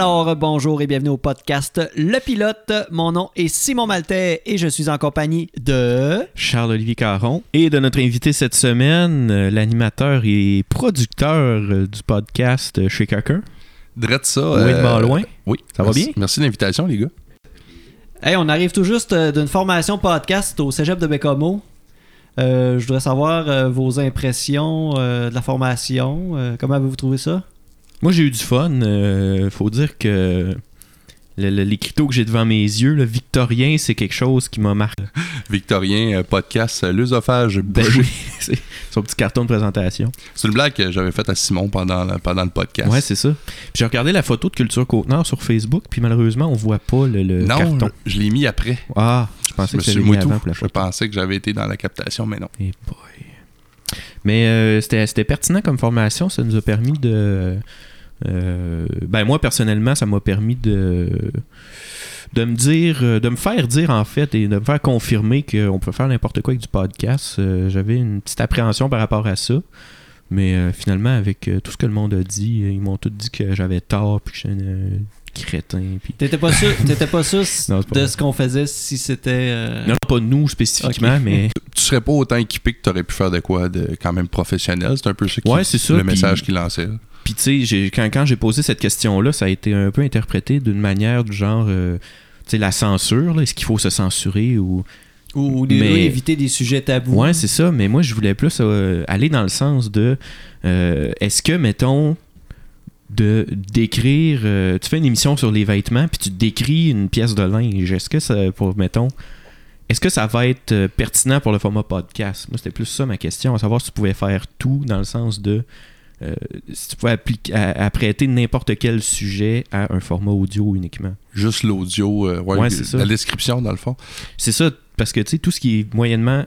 Alors, bonjour et bienvenue au podcast Le Pilote. Mon nom est Simon Maltais et je suis en compagnie de... Charles-Olivier Caron et de notre invité cette semaine, l'animateur et producteur du podcast chez quelqu'un. Drette ça. Louis de euh, Malouin. Oui. Ça va bien? Merci de l'invitation, les gars. Hey, on arrive tout juste euh, d'une formation podcast au Cégep de Bécomo. Euh, je voudrais savoir euh, vos impressions de la formation. Comment avez-vous trouvé ça? Moi, j'ai eu du fun. euh, faut dire que le- le- les cryptos que j'ai devant mes yeux, le victorien, c'est quelque chose qui m'a marqué. Victorien, euh, podcast, euh, l'œsophage Ben bouché. oui, c'est son petit carton de présentation. C'est une blague que j'avais faite à Simon pendant, la- pendant le podcast. Ouais, c'est ça. Puis j'ai regardé la photo de Culture Côte-Nord sur Facebook, puis malheureusement, on voit pas le, le non, carton. je l'ai mis après. Ah, je pensais que c'était avant je pensais que j'avais été dans la captation, mais non. Eh boy. Mais euh, c'était pertinent comme formation. Ça nous a permis de. Euh, ben, moi, personnellement, ça m'a permis de. De me dire, de me faire dire en fait et de me faire confirmer qu'on peut faire n'importe quoi avec du podcast. Euh, J'avais une petite appréhension par rapport à ça. Mais euh, finalement, avec euh, tout ce que le monde a dit, euh, ils m'ont tous dit que j'avais tort puis que j'étais un euh, crétin. Puis... T'étais pas sûr, t'étais pas sûr Non, pas de vrai. ce qu'on faisait si c'était... euh, Non, pas nous spécifiquement, mais Tu serais pas autant équipé que tu aurais pu faire de quoi de quand même professionnel. C'est un peu ça qui, Ouais, c'est ça, le puis- message qu'il lançait. Puis tu sais, quand, quand j'ai posé cette question-là, ça a été un peu interprété d'une manière du genre, euh, tu sais, la censure, là, est-ce qu'il faut se censurer ou... Ou, ou des- Mais- éviter des sujets tabous. Ouais, c'est ça, mais moi je voulais plus euh, aller dans le sens de, euh, est-ce que, mettons, de d'écrire, tu fais une émission sur les vêtements, puis tu décris une pièce de linge, est-ce que ça, pour, mettons, est-ce que ça va être pertinent pour le format podcast? Moi, c'était plus ça ma question, à savoir si tu pouvais faire tout dans le sens de euh, si tu pouvais appliquer, à- apprêter n'importe quel sujet à un format audio uniquement. Juste l'audio, euh, ouais, Ouais, c'est ça. la description dans le fond. C'est ça, parce que tu sais, tout ce qui est moyennement,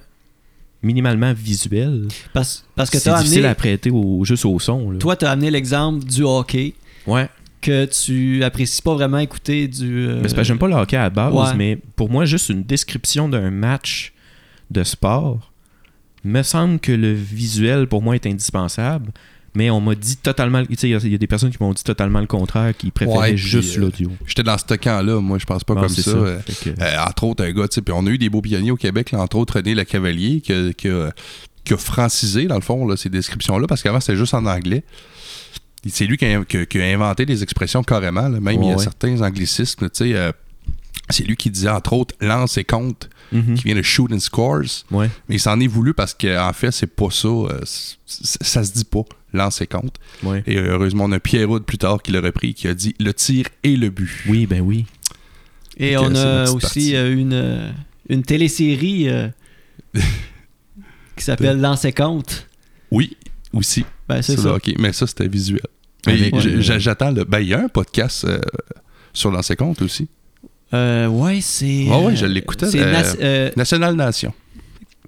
minimalement visuel, Parce, parce que c'est difficile amené... à apprêter au, juste au son. là. Toi, t'as amené l'exemple du hockey Ouais, que tu apprécies pas vraiment écouter du... euh, mais c'est parce que j'aime pas le hockey à la base, ouais. mais pour moi, juste une description d'un match de sport, me semble que le visuel pour moi est indispensable. Mais on m'a dit totalement. Tu sais, il y a- il y, a des personnes qui m'ont dit totalement le contraire, qui préféraient Ouais, juste euh, l'audio. J'étais dans ce camp-là, moi, je pense pas Bon, comme ça. ça. euh, que- Euh, entre autres, un gars, tu sais, puis on a eu des beaux pionniers au Québec, là, entre autres René Le Cavalier, qui a, qui a- qui a francisé, dans le fond, là, ces descriptions-là, parce qu'avant, c'était juste en anglais. C'est lui qui a, qui inventé des expressions carrément, là. même il y a Ouais, certains anglicismes, tu sais. c'est lui qui disait, entre autres, lance et compte, Mhm. qui vient de shoot and scores. Ouais. Mais il s'en est voulu parce qu'en fait, c'est pas ça. euh, ça se dit pas, compte. Ouais. Et heureusement, on a Pierrot plus tard qui l'a repris, qui a dit le tir et le but. Oui, ben oui. Et on a aussi partie. euh, une, euh, une télésérie euh, qui s'appelle Lance et compte. Oui, aussi. Ben, c'est ça. hockey. Mais ça, c'était visuel. Euh, j'attends le. Ben, il y a un podcast euh, sur l'ancien compte aussi. Euh, ouais, c'est. Ouais, ouais, euh, je l'écoutais, C'est euh, euh, National Nation.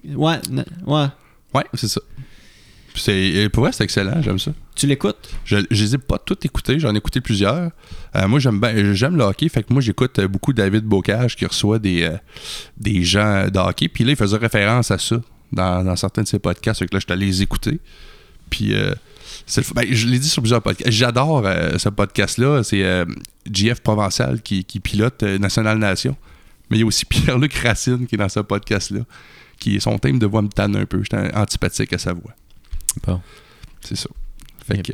ouais, na- ouais. Ouais, c'est ça. C'est, pour vrai, c'est excellent, j'aime ça. Tu l'écoutes? Je, je les ai pas toutes écoutées, j'en ai écouté plusieurs. Euh, moi, j'aime bien, j'aime le hockey, fait que moi, j'écoute euh, beaucoup David Bocage qui reçoit des, euh, des gens de hockey. Puis là, il faisait référence à ça dans, dans certains de ses podcasts, fait que là, je suis allé les écouter. Puis, euh, le ben, je l'ai dit sur plusieurs podcasts. J'adore ce podcast-là. C'est JF Provençal qui, qui pilote National Nation. Mais il y a aussi Pierre-Luc Racine qui est dans ce podcast-là. Qui son thème de voix me tanne un peu. J'étais antipathique à sa voix. Bon. C'est ça. Fait Eh que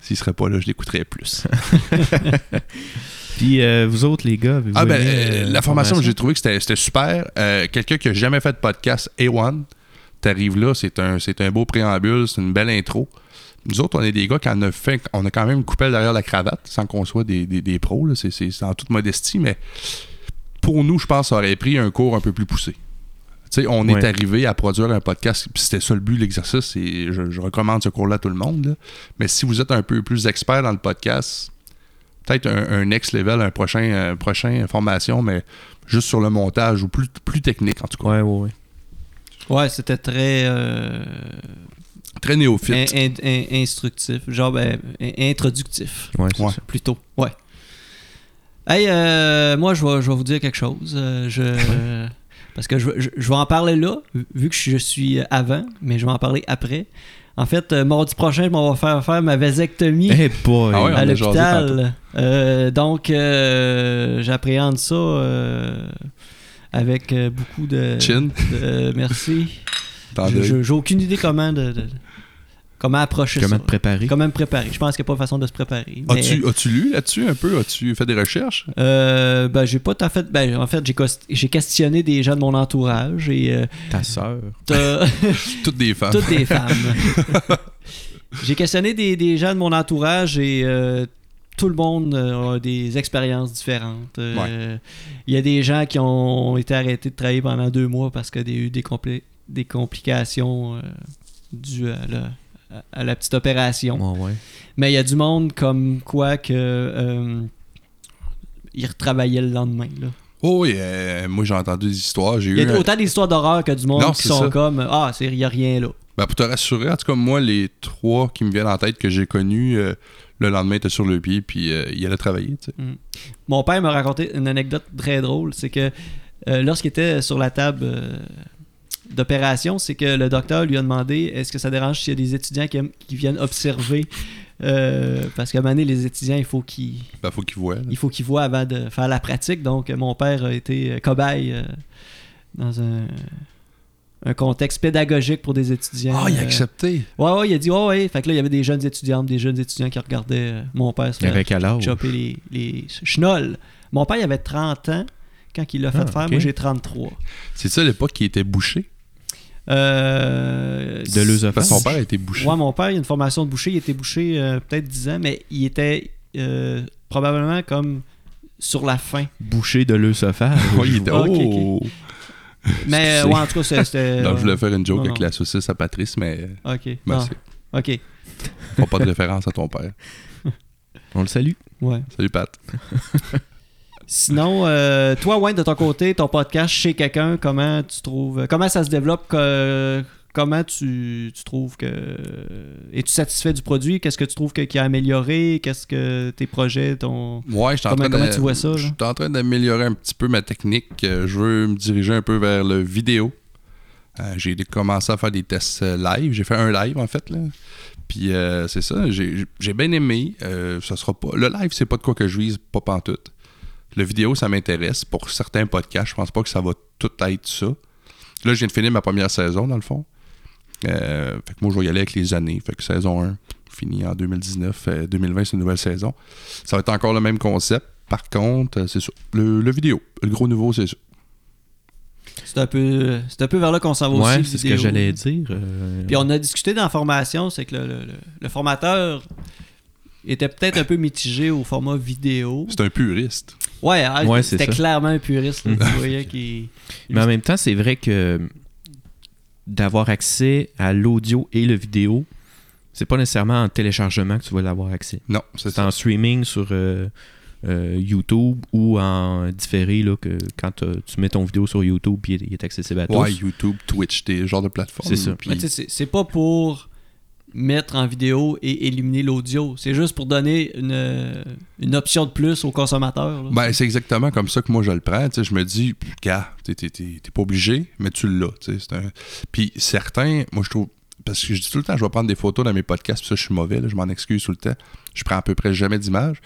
s'il serait pas là, je l'écouterais plus. Puis euh, vous autres, les gars, Ah ben, euh, euh, la formation, j'ai trouvé que c'était super. Euh, Quelqu'un qui a jamais fait de podcast, A1, t'arrives là, c'est un, c'est un beau préambule, c'est une belle intro. Nous autres, on est des gars qui en a fait, on a quand même une coupelle derrière la cravate, sans qu'on soit des, des, des pros, là. c'est en toute modestie, mais pour nous, je pense que ça aurait pris un cours un peu plus poussé. On Ouais. est arrivé à produire un podcast, puis c'était ça le but de l'exercice, et je, je recommande ce cours-là à tout le monde. là. Mais si vous êtes un peu plus expert dans le podcast, peut-être un, un next level, un prochain, un prochain formation, mais juste sur le montage ou plus, plus technique en tout cas. Ouais, ouais, ouais. Ouais, c'était très euh, Très néophyte. in- in- in- instructif, genre ben, in- introductif Ouais, c'est Ouais. ça. plutôt. Ouais. Hey, euh, moi, je vais, je vais vous dire quelque chose. Euh, je, parce que je, je- je vais en parler là, vu que je suis avant, mais je vais en parler après. En fait, euh, mardi prochain, je m'en vais faire faire ma vasectomie Eh boy! Ah ouais, à l'hôpital. Euh, donc, euh, j'appréhende ça euh, avec euh, beaucoup de. Chin. de- merci. J'ai aucune idée comment de, de- comment approcher Comment ça? te préparer? Comment me préparer? Je pense qu'il n'y a pas de façon de se préparer. mais- As-tu as-tu lu là-dessus un peu? As-tu fait des recherches? Euh, ben, j'ai pas tout à fait. Ben, en fait, j'ai questionné des gens de mon entourage et euh, Ta sœur. Toutes des femmes. toutes des femmes. j'ai questionné des, des gens de mon entourage et euh, tout le monde a des expériences différentes. Il y a des gens qui ont été arrêtés de travailler pendant deux mois parce qu'il y a eu des, compli- des complications dues à la, à la petite opération. Ouais, ouais. Mais il y a du monde comme quoi que euh, ils retravaillaient le lendemain. Là. Oh oui, euh, moi j'ai entendu des histoires. J'ai Il y eu a un- autant d'histoires d'horreur que du monde Non, qui c'est sont ça. comme Ah, il n'y a rien là. Ben, pour te rassurer, en tout cas, moi, les trois qui me viennent en tête que j'ai connus, euh, le lendemain, étaient sur le pied, puis euh, il allait travailler. sais. Mon père m'a raconté une anecdote très drôle. C'est que euh, lorsqu'il était sur la table euh, d'opération, c'est que le docteur lui a demandé est-ce que ça dérange s'il y a des étudiants qui, aiment- qui viennent observer Euh, parce qu'à un moment donné, les étudiants, il faut qu'ils Ben, faut qu'ils voient. là. il faut qu'ils voient avant de faire la pratique. Donc, euh, mon père a été euh, cobaye euh, dans un, un contexte pédagogique pour des étudiants. Ah, il a Euh, accepté. Ouais, ouais, il a dit, ouais, ouais. Fait que là, il y avait des jeunes étudiantes, des jeunes étudiants qui regardaient euh, mon père se faire choper les, les chenolles. Mon père, il avait 30 ans quand il l'a fait Ah, faire. Moi, j'ai 33. C'est ça l'époque qui était bouché. Euh, De que son père a été bouché. Ouais, mon père, il a une formation de boucher. Il était bouché euh, peut-être 10 ans, mais il était euh, probablement comme sur la fin. Bouché de l'œsophage. Ouais, il était. Ok, ok. Oh! Mais euh, ouais, en tout cas, c'était. Non, je voulais euh, faire une joke non, avec non. la saucisse à Patrice, mais Ok. ben, non, c'est- ok. faut pas de référence à ton père. On le salue. Ouais. Salut Pat. Sinon, euh, toi, Wayne, de ton côté, ton podcast chez quelqu'un, comment tu trouves. Comment ça se développe que- Comment tu, tu trouves que. Es-tu satisfait du produit? Qu'est-ce que tu trouves que- qui a amélioré? Qu'est-ce que tes projets, ton. Ouais, je suis en Comment- train comment de- tu vois ça? Je suis en train d'améliorer un petit peu ma technique. Euh, Je veux me diriger un peu vers le vidéo. Euh, j'ai commencé à faire des tests euh, live. J'ai fait un live en fait là. Puis euh, c'est ça, j'ai bien aimé. Euh, ça sera pas. Le live, c'est pas de quoi que je vise, pas pantoute. Le vidéo, ça m'intéresse. Pour certains podcasts, je pense pas que ça va tout être ça. Là, je viens de finir ma première saison, dans le fond. Euh, fait que moi, je vais y aller avec les années. Fait que saison 1, fini en 2019. euh, 2020, c'est une nouvelle saison. Ça va être encore le même concept. Par contre, euh, c'est ça. Le, le vidéo. Le gros nouveau, c'est ça. C'est un peu, c'est un peu vers là qu'on s'en va aussi. Ouais, le c'est ce que j'allais dire. euh, Puis on a discuté dans la formation, c'est que le, le- le- le formateur était peut-être un peu mitigé au format vidéo. C'est un puriste. Ouais, ah, Ouais, c'était clairement un puriste. là, Mhm. tu voyais qu'il. Mais en même temps, c'est vrai que d'avoir accès à l'audio et le vidéo, c'est pas nécessairement en téléchargement que tu vas l'avoir accès. Non, c'est en streaming sur euh, euh, YouTube ou en différé là, que quand tu mets ton vidéo sur YouTube puis il est- accessible à tous. Ouais, YouTube, Twitch, des genres de plateformes. C'est ça. Mais c'est pas pour mettre en vidéo et éliminer l'audio. C'est juste pour donner une, une option de plus aux consommateurs. Ben, c'est exactement comme ça que moi je le prends. Je me dis, gars, t'es, pas obligé, mais tu l'as. Puis certains, moi je trouve. Parce que je dis tout le temps, je vais prendre des photos dans mes podcasts, puis ça, je suis mauvais, je m'en excuse tout le temps. Je prends à peu près jamais d'images.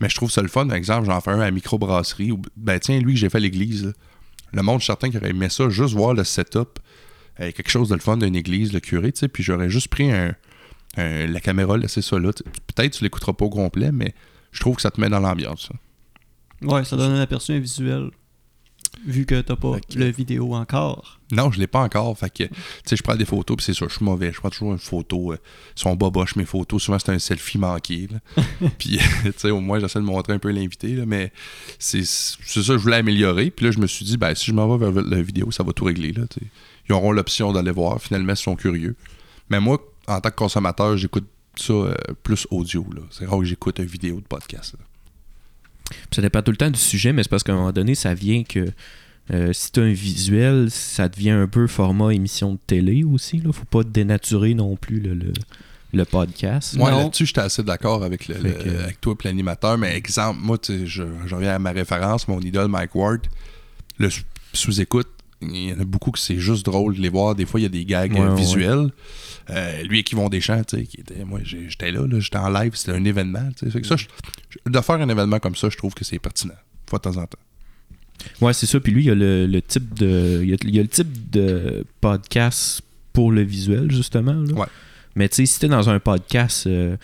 Mais je trouve ça le fun. Par exemple, j'en fais un à microbrasserie. Ou, ben, tiens, lui que j'ai fait à l'église. Le monde, certain qu'il aurait aimé ça, juste voir le setup. euh, quelque chose de le fun d'une église, le curé, tu sais. Puis j'aurais juste pris un, un- la caméra, laissé ça là. Peut-être tu l'écouteras pas au complet, mais je trouve que ça te met dans l'ambiance. ça. Ouais, ça donne un aperçu un visuel. Vu que t'as pas Ok. le vidéo encore. Non, je l'ai pas encore. Fait que, tu sais, je prends des photos, puis c'est ça, je suis mauvais. Je prends toujours une photo. Euh, sont boboches mes photos. Souvent, c'est un selfie manqué. puis, tu sais, au moins, j'essaie de montrer un peu l'invité. Mais c'est c'est ça, je voulais améliorer. Puis là, je me suis dit, ben, si je m'en vais vers la vidéo, ça va tout régler. Là. Ils auront l'option d'aller voir. Finalement, ils sont curieux. Mais moi, en tant que consommateur, j'écoute ça euh, plus audio. là. C'est rare que j'écoute une vidéo de podcast. Ça dépend tout le temps du sujet, mais c'est parce qu'à un moment donné, ça vient que euh, si tu as un visuel, ça devient un peu format émission de télé aussi. Là. Faut pas dénaturer non plus le, le, le podcast. Non. là-dessus, j'étais assez d'accord avec, le, Fait le- que- avec toi et l'animateur. Mais exemple, moi, tu sais, je, je reviens à ma référence, mon idole Mike Ward. Le sous- sous-écoute, il y en a beaucoup que c'est juste drôle de les voir. Des fois, il y a des gags Ouais, euh, ouais. visuels. Euh, lui et Yvon Deschamps, tu sais, qui était, moi, j'étais là, là, j'étais en live, c'était un événement. tu sais. Fait que ça, je- je- de faire un événement comme ça, je trouve que c'est pertinent, fois de temps en temps. Ouais, c'est ça. Puis lui, il y a le, le type de. Il y a, il y a le type de podcast pour le visuel, justement. là. Ouais. Mais tu sais, si t'es dans un podcast euh,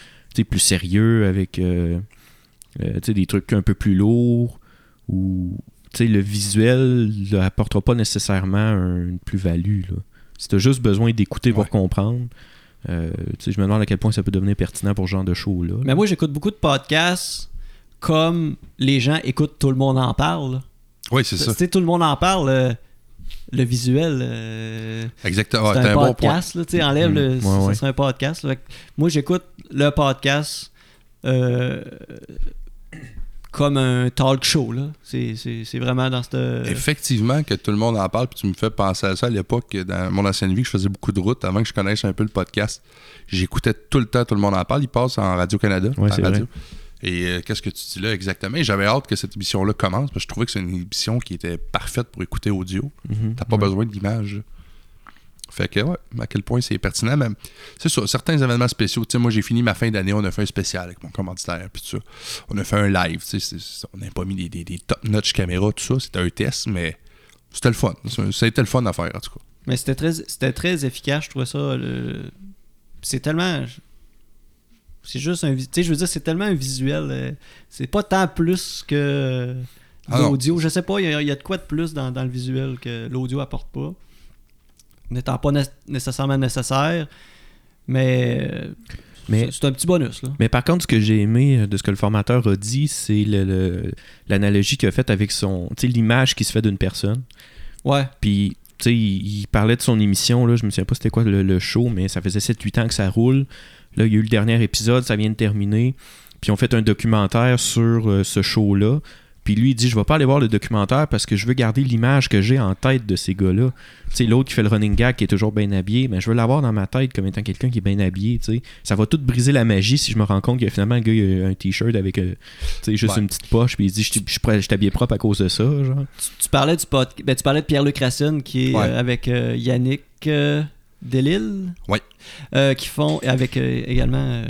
plus sérieux, avec euh, des trucs un peu plus lourds, ou le visuel ne apportera pas nécessairement un- une plus-value. là. Si t'as juste besoin d'écouter pour comprendre, euh, tu sais, je me demande à quel point ça peut devenir pertinent pour ce genre de show-là. Mais moi, j'écoute beaucoup de podcasts comme les gens écoutent Tout le monde en parle. Oui, c'est ça. Tu sais, Tout le monde en parle. euh, le visuel, euh, Exactement. Ouais, c'est t'as un, un, bon point. podcast. là, tu sais, enlève Mm. le. Ouais, ça ouais. serait un podcast. là. Moi, j'écoute le podcast euh, comme un talk show. là. C'est c'est- c'est vraiment dans cette. Effectivement, que tout le monde en parle, puis tu me fais penser à ça à l'époque, dans mon ancienne vie, que je faisais beaucoup de routes avant que je connaisse un peu le podcast. J'écoutais tout le temps, tout le monde en parle. Il passe en Radio-Canada. Ouais, à c'est radio. Et euh, qu'est-ce que tu dis là exactement? Et J'avais hâte que cette émission-là commence, parce que je trouvais que c'est une émission qui était parfaite pour écouter audio. Mhm. T'as pas Ouais. besoin d'image. Fait que, ouais, à quel point c'est pertinent. Mais c'est ça, certains événements spéciaux. Tu sais, moi, j'ai fini ma fin d'année, on a fait un spécial avec mon commanditaire, puis tout ça. On a fait un live, tu sais, on n'a pas mis des, des- des top-notch caméras, tout ça. C'était un test, mais c'était le fun. C'était le fun à faire, en tout cas. Mais c'était très, c'était très efficace, je trouvais ça. le- C'est tellement. C'est juste un. Tu sais, je veux dire, c'est tellement un visuel. euh, C'est pas tant plus que Ah l'audio. je sais pas, il y, a- il y a de quoi de plus dans, dans le visuel que l'audio apporte pas. N'étant pas né- nécessairement nécessaire. Mais. Mais- c'est- un petit bonus, là. Mais par contre, ce que j'ai aimé euh, de ce que le formateur a dit, c'est l'analogie qu'il a faite avec son, l'image qui se fait d'une personne. Ouais. Puis, tu sais, il, il parlait de son émission, là, je me souviens pas c'était quoi le, le show, mais ça faisait 7-8 ans que ça roule. Là, il y a eu le dernier épisode, ça vient de terminer. Puis, on fait un documentaire sur euh, ce show-là. Puis lui, il dit Je vais pas aller voir le documentaire parce que je veux garder l'image que j'ai en tête de ces gars-là. Tu sais, l'autre qui fait le running gag qui est toujours bien habillé, mais je veux l'avoir dans ma tête comme étant quelqu'un qui est bien habillé. Tu sais, ça va tout briser la magie si je me rends compte que finalement le gars il a un t-shirt avec euh, tu sais, juste Ouais. une petite poche. Puis il dit Je suis- t'habille propre à cause de ça. Genre. Tu, tu parlais du pod... ben, tu parlais de Pierre-Luc Racine qui est Ouais. euh, avec euh, Yannick euh, Delille? Ouais. Euh, qui font avec euh, également euh,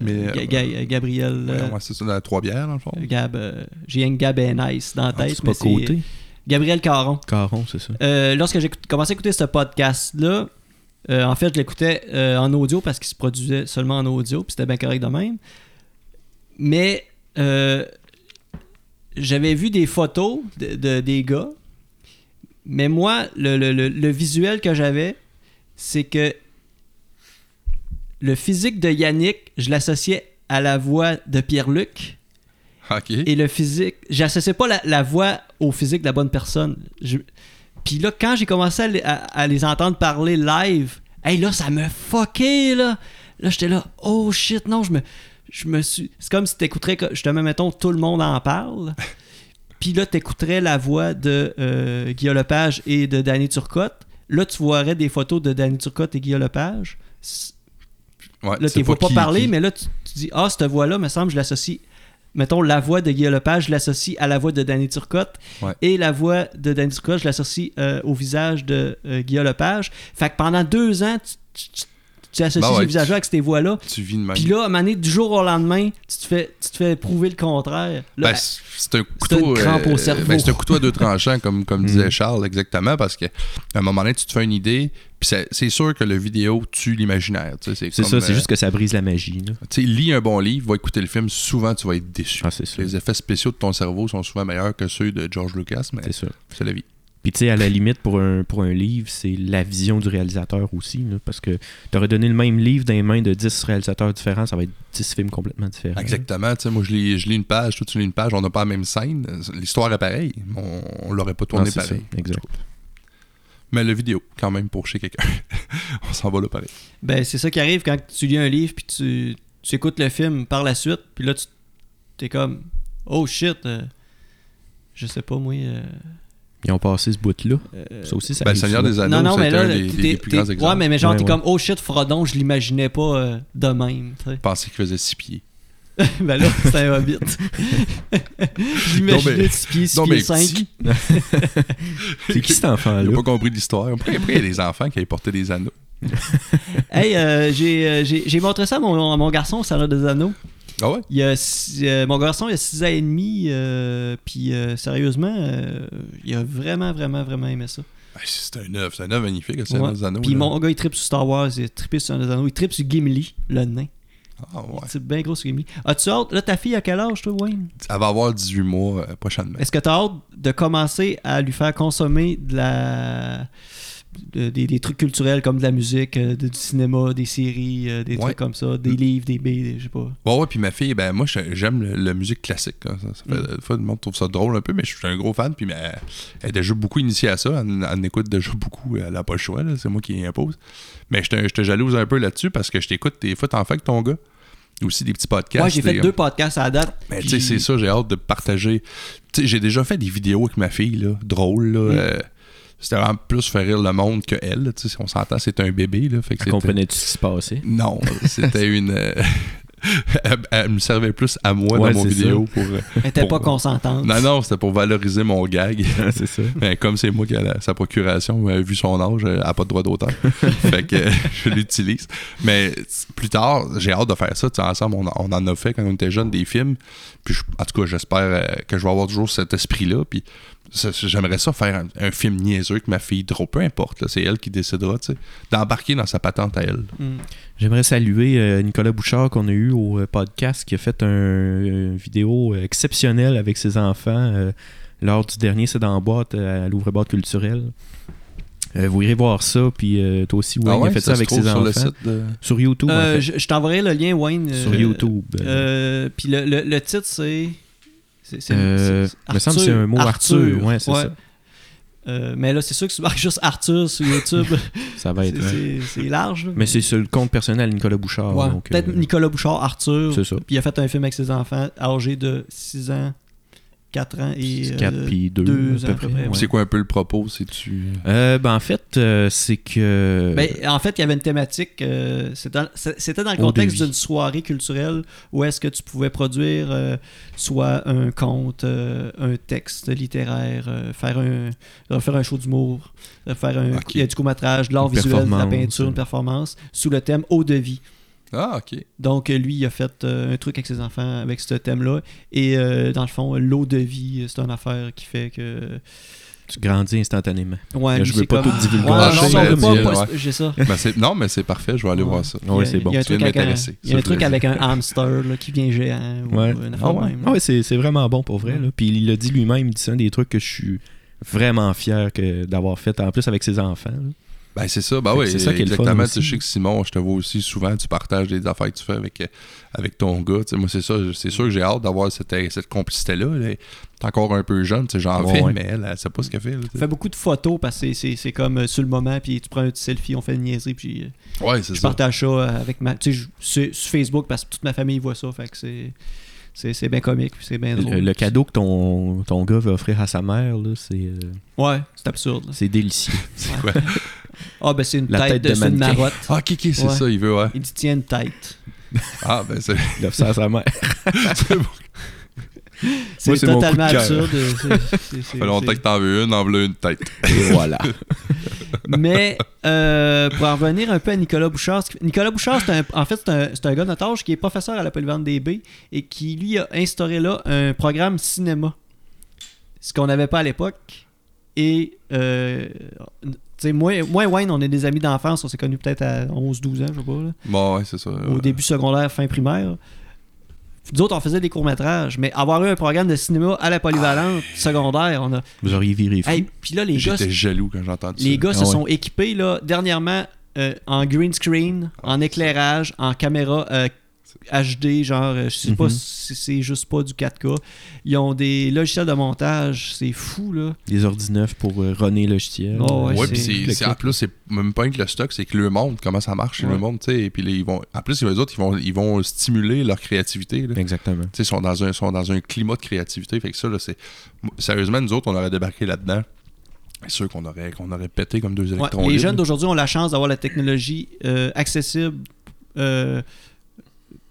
Mais, Ga- euh, Ga- Gabriel Ouais, euh, ouais, c'est ça, dans la trois bières, dans le fond. Gab euh, j'ai un Gab et Nice dans la Ah, tête C'est mais pas côté. Gabriel Caron Caron, c'est ça. Euh, lorsque j'ai commencé à écouter ce podcast là en fait je l'écoutais euh, en audio parce qu'il se produisait seulement en audio puis c'était bien correct de même mais euh, j'avais vu des photos de, de- des gars mais moi le, le- le- le visuel que j'avais c'est que le physique de Yannick je l'associais à la voix de Pierre-Luc OK. et le physique. J'associais pas la, la voix au physique de la bonne personne. Je- Puis là, quand j'ai commencé à les, à- à les entendre parler live, hey là, ça me fucké là. Là, j'étais là, oh shit, non, je me, je me suis. C'est comme si t'écouterais, justement, mettons, tout le monde en parle. Puis là, t'écouterais la voix de euh, Guillaume Lepage et de Danny Turcotte. Là, tu verrais des photos de Danny Turcotte et Guillaume Lepage. Ouais, Là, c'est tu vois pas qui- parler, qui. mais là, tu, tu dis Ah, cette voix-là, me semble, je l'associe. Mettons, la voix de Guillaume Lepage, je l'associe à la voix de Danny Turcotte. Ouais. Et la voix de Danny Turcotte, je l'associe euh, au visage de euh, Guillaume Lepage. Fait que pendant deux ans, tu, tu- tu- tu associes Ben ouais, ces visages-là avec ces voix-là. Tu vis de même. Puis là, à un moment donné, du jour au lendemain, tu te fais, tu te fais prouver le contraire. Là, Ben, c'est c'est un couteau. au euh, cerveau. ben, c'est un couteau à deux tranchants, comme, comme Mm. disait Charles, exactement, parce qu'à un moment donné, tu te fais une idée, c'est- c'est sûr que le vidéo tue l'imaginaire. C'est ça, c'est euh, juste que ça brise la magie. Tu lis un bon livre, va écouter le film, souvent tu vas être déçu. Ah. Les effets spéciaux de ton cerveau sont souvent meilleurs que ceux de George Lucas, mais C'est la vie. Puis tu sais, à la limite, pour un, pour un livre, c'est la vision du réalisateur aussi. là, parce que tu aurais donné le même livre dans les mains de 10 réalisateurs différents, ça va être 10 films complètement différents. Exactement. Tu sais, moi, je lis, je lis une page, toi, tu lis une page, on n'a pas la même scène. L'histoire est pareille, on, on l'aurait pas Non, tourné ça, pareil. exact. Mais le vidéo, quand même, pour chez quelqu'un. on s'en va là pareil. Ben, c'est ça qui arrive quand tu lis un livre puis tu, tu écoutes le film par la suite, puis là, tu es comme Oh shit, euh, je sais pas, moi. euh, Ils ont passé ce bout-là. euh, Ça aussi, ça Ben, Seigneur des Anneaux, non, non, mais là, un des, t'es- plus t'es- grands exemples. ouais, mais, mais genre, Ouais, t'es ouais. comme Oh shit, Frodon, je l'imaginais pas euh, de même. tu sais. Je pensais qu'il faisait six pieds. Ben là, c'est un hobbit. J'imaginais mais- 6 pieds, 6 Non, pieds mais 5. petit. C'est qui cet Il enfant-là? n'a pas compris l'histoire. Après, après, il y a des enfants qui avaient porté des anneaux. Hey, euh, j'ai, euh, j'ai, montré ça à mon, à mon garçon au Salon des Anneaux. Ah ouais? Il a euh, mon garçon, il a 6 ans et demi, euh, puis sérieusement, il a vraiment, vraiment, vraiment aimé ça. C'est un œuf. C'est un magnifique, le Ouais. Seigneur des Anneaux. Puis là. mon gars, il tripe sur Star Wars, il tripe sur des Anneaux, il tripe sur Gimli, le nain. Ah ouais. C'est bien gros sur Gimli. As-tu hâte? Là, ta fille a quel âge, toi, Wayne? Elle va avoir 18 mois euh, prochainement. Est-ce que tu as hâte de commencer à lui faire consommer de la. De- des, des trucs culturels comme de la musique, euh, de- du cinéma, des séries, euh, des Ouais. trucs comme ça, des livres, des BD, je sais pas. Ouais, ouais, puis ma fille, ben moi, j'aime la musique classique. hein. Ça, ça fait, Mm. des fois, le monde trouve ça drôle un peu, mais je suis un gros fan. Puis elle, elle est déjà beaucoup initiée à ça. Elle, écoute déjà beaucoup. Elle n'a pas le choix, c'est moi qui impose. Mais je te, jalouse un peu là-dessus parce que je t'écoute des fois, t'en fais avec ton gars. Aussi des petits podcasts. Moi, j'ai fait deux podcasts à la date. Mais tu puis- sais, c'est ça, j'ai hâte de partager. Tu sais, j'ai déjà fait des vidéos avec ma fille, là, drôles, là. Mm. euh, c'était vraiment plus faire rire le monde que elle. Tu sais, si on s'entend, c'est un bébé, là. Fait que comprenait-tu ce qui se passait? Non, c'était une. euh, elle, elle me servait plus à moi Ouais, dans mon vidéo pour. euh, Elle était Pour- pas consentante. Non, non, c'était pour valoriser mon gag. c'est ça. Mais comme c'est moi qui ai la- sa procuration, vu son âge, elle n'a pas de droit d'auteur. fait que euh, je l'utilise. Mais plus tard, j'ai hâte de faire ça. Tu sais, ensemble, on, on en a fait quand on était jeunes des films. Puis je- en tout cas, j'espère que je vais avoir toujours cet esprit-là. Puis j'aimerais ça faire un, un film niaiseux avec ma fille drôle. Peu importe, là, c'est elle qui décidera, tu sais, d'embarquer dans sa patente à elle. Mm. J'aimerais saluer euh, Nicolas Bouchard qu'on a eu au euh, podcast qui a fait un, une vidéo euh, exceptionnelle avec ses enfants euh, lors du dernier C'est dans la boîte à l'ouvre-boîte culturelle. Euh, vous irez voir ça, puis euh, toi aussi, Wayne, Ah ouais, a fait ça, avec ses sur enfants. le site de- Sur YouTube, en fait. je je t'enverrai le lien, Wayne. Sur YouTube. euh. euh, Puis le, le- le titre, c'est. C'est- Euh, c'est- me semble que c'est un mot Arthur, ouais, c'est ça. Euh, mais là, c'est sûr que tu marques juste Arthur sur YouTube. Ça va c'est, être. c'est- large. là. Mais c'est sur le compte personnel de Nicolas Bouchard. Ouais. Peut-être euh, Nicolas Bouchard, Arthur. C'est ça. Puis il a fait un film avec ses enfants, âgés de 6 ans, 4 ans et. 4 euh, puis 2, deux à ans, peu près. ouais. ouais. C'est quoi un peu le propos? C'est-tu. Euh, ben, en fait, euh, c'est que. Ben, en fait, il y avait une thématique. euh, c'était dans- le contexte d'une soirée culturelle où est-ce que tu pouvais produire euh, soit un conte, euh, un texte littéraire, euh, faire un faire un show d'humour, faire un Ok. il y a du court-métrage, de l'art visuel, de la performance, peinture, une performance, sous le thème eau de vie. Ah, ok. Donc, euh, lui, il a fait euh, un truc avec ses enfants avec ce thème-là. Et euh, dans le fond, l'eau de vie, c'est une affaire qui fait que. Tu grandis instantanément. Ouais, Je veux pas comme- tout divulguer. Ouais, Ah. J'ai ça. Ben, non, mais c'est parfait, je vais aller Ouais. voir ça. Il y a- Ouais, c'est bon. Il y a un Tu viens truc de avec un, m'intéresser. il y a un truc avec un hamster là, qui vient géant. ou Ouais. une affaire Ah de ouais, même. Ah ouais, c'est c'est vraiment bon pour vrai. Ouais. Là. Puis il l'a dit lui-même, il dit c'est un des trucs que je suis vraiment fier que d'avoir fait en plus avec ses enfants. là. Ben, c'est ça, ben oui, c'est ça qui est le fun exactement. aussi. Tu sais, je sais que Simon, je te vois aussi souvent, tu partages des affaires que tu fais avec, euh, avec ton gars. Tu sais, moi, c'est ça, c'est sûr que j'ai hâte d'avoir cette, cette complicité-là. Elle est encore un peu jeune, tu sais, j'en Ouais, fais, ouais. mais elle, elle sait pas ce qu'elle fait. là, fait beaucoup de photos parce que c'est- comme euh, sur le moment, puis tu prends un petit selfie, on fait une niaiserie, puis euh, Ouais, c'est je ça. partage ça euh, avec ma. Tu sais, je- sur, sur Facebook parce que toute ma famille voit ça, fait que c'est. C'est c'est bien comique, c'est bien drôle. Le, le cadeau que ton, ton gars va offrir à sa mère, là, c'est euh, Ouais, c'est absurde. c'est délicieux. C'est quoi? Ah, ben c'est une La tête, tête de, de une mannequin. marotte. Ah, ok, ok, c'est Ouais. ça, il veut, ouais. Il dit tiens une tête. Ah, ben, c'est Il offre ça à sa mère. c'est bon. C'est totalement absurde. Ça fait longtemps que t'en veux une, en veux une tête. Et voilà. Mais euh, pour en revenir un peu à Nicolas Bouchard, Nicolas Bouchard, c'est un- en fait, c'est un, gars de notre âge qui est professeur à la Polyvalente DB et qui, lui, a instauré là un programme cinéma. Ce qu'on n'avait pas à l'époque. Et, euh, tu sais, moi, moi et Wayne, on est des amis d'enfance. On s'est connus peut-être à 11-12 ans, je sais pas. là. Bon, ouais, c'est ça. Au ouais. début secondaire, fin primaire. Nous autres, on faisait des courts-métrages, mais avoir eu un programme de cinéma à la polyvalente secondaire, on a. Vous auriez viré fou. Hey, puis là, les gars, J'étais jaloux quand j'ai entendu les ça. gars se Ah ouais. sont équipés là, dernièrement euh, en green screen, en éclairage, en caméra euh, HD, genre, euh, je sais pas Mhm. si c'est juste pas du 4K. Ils ont des logiciels de montage, c'est fou là. Des ordi neufs pour euh, runner le logiciel. Oh, ouais, Ouais, c'est- puis c'est- le c'est en plus, c'est même pas que le stock, c'est que le monde, comment ça marche chez Ouais. le monde, tu sais. Et puis ils vont. En plus, les autres, ils vont, ils vont stimuler leur créativité. là. Exactement. Tu sais, ils sont dans, un, sont dans un climat de créativité. Fait que ça, là, c'est. Sérieusement, nous autres, on aurait débarqué là-dedans. C'est sûr qu'on aurait, qu'on aurait pété comme deux Ouais, électrons. les libres. jeunes d'aujourd'hui ont la chance d'avoir la technologie euh, accessible euh,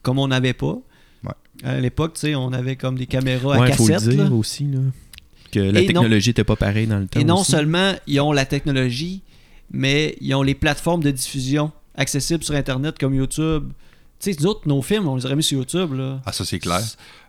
comme on n'avait pas. Ouais. À l'époque, tu sais, on avait comme des caméras à Ouais, faut le cassette. dire là. aussi, là. Que la Et technologie était pas pareille dans le temps. Et non aussi. seulement ils ont la technologie, mais ils ont les plateformes de diffusion accessibles sur Internet comme YouTube. Tu sais, autres, nos films, on les aurait mis sur YouTube. Là. Ah, ça, c'est clair.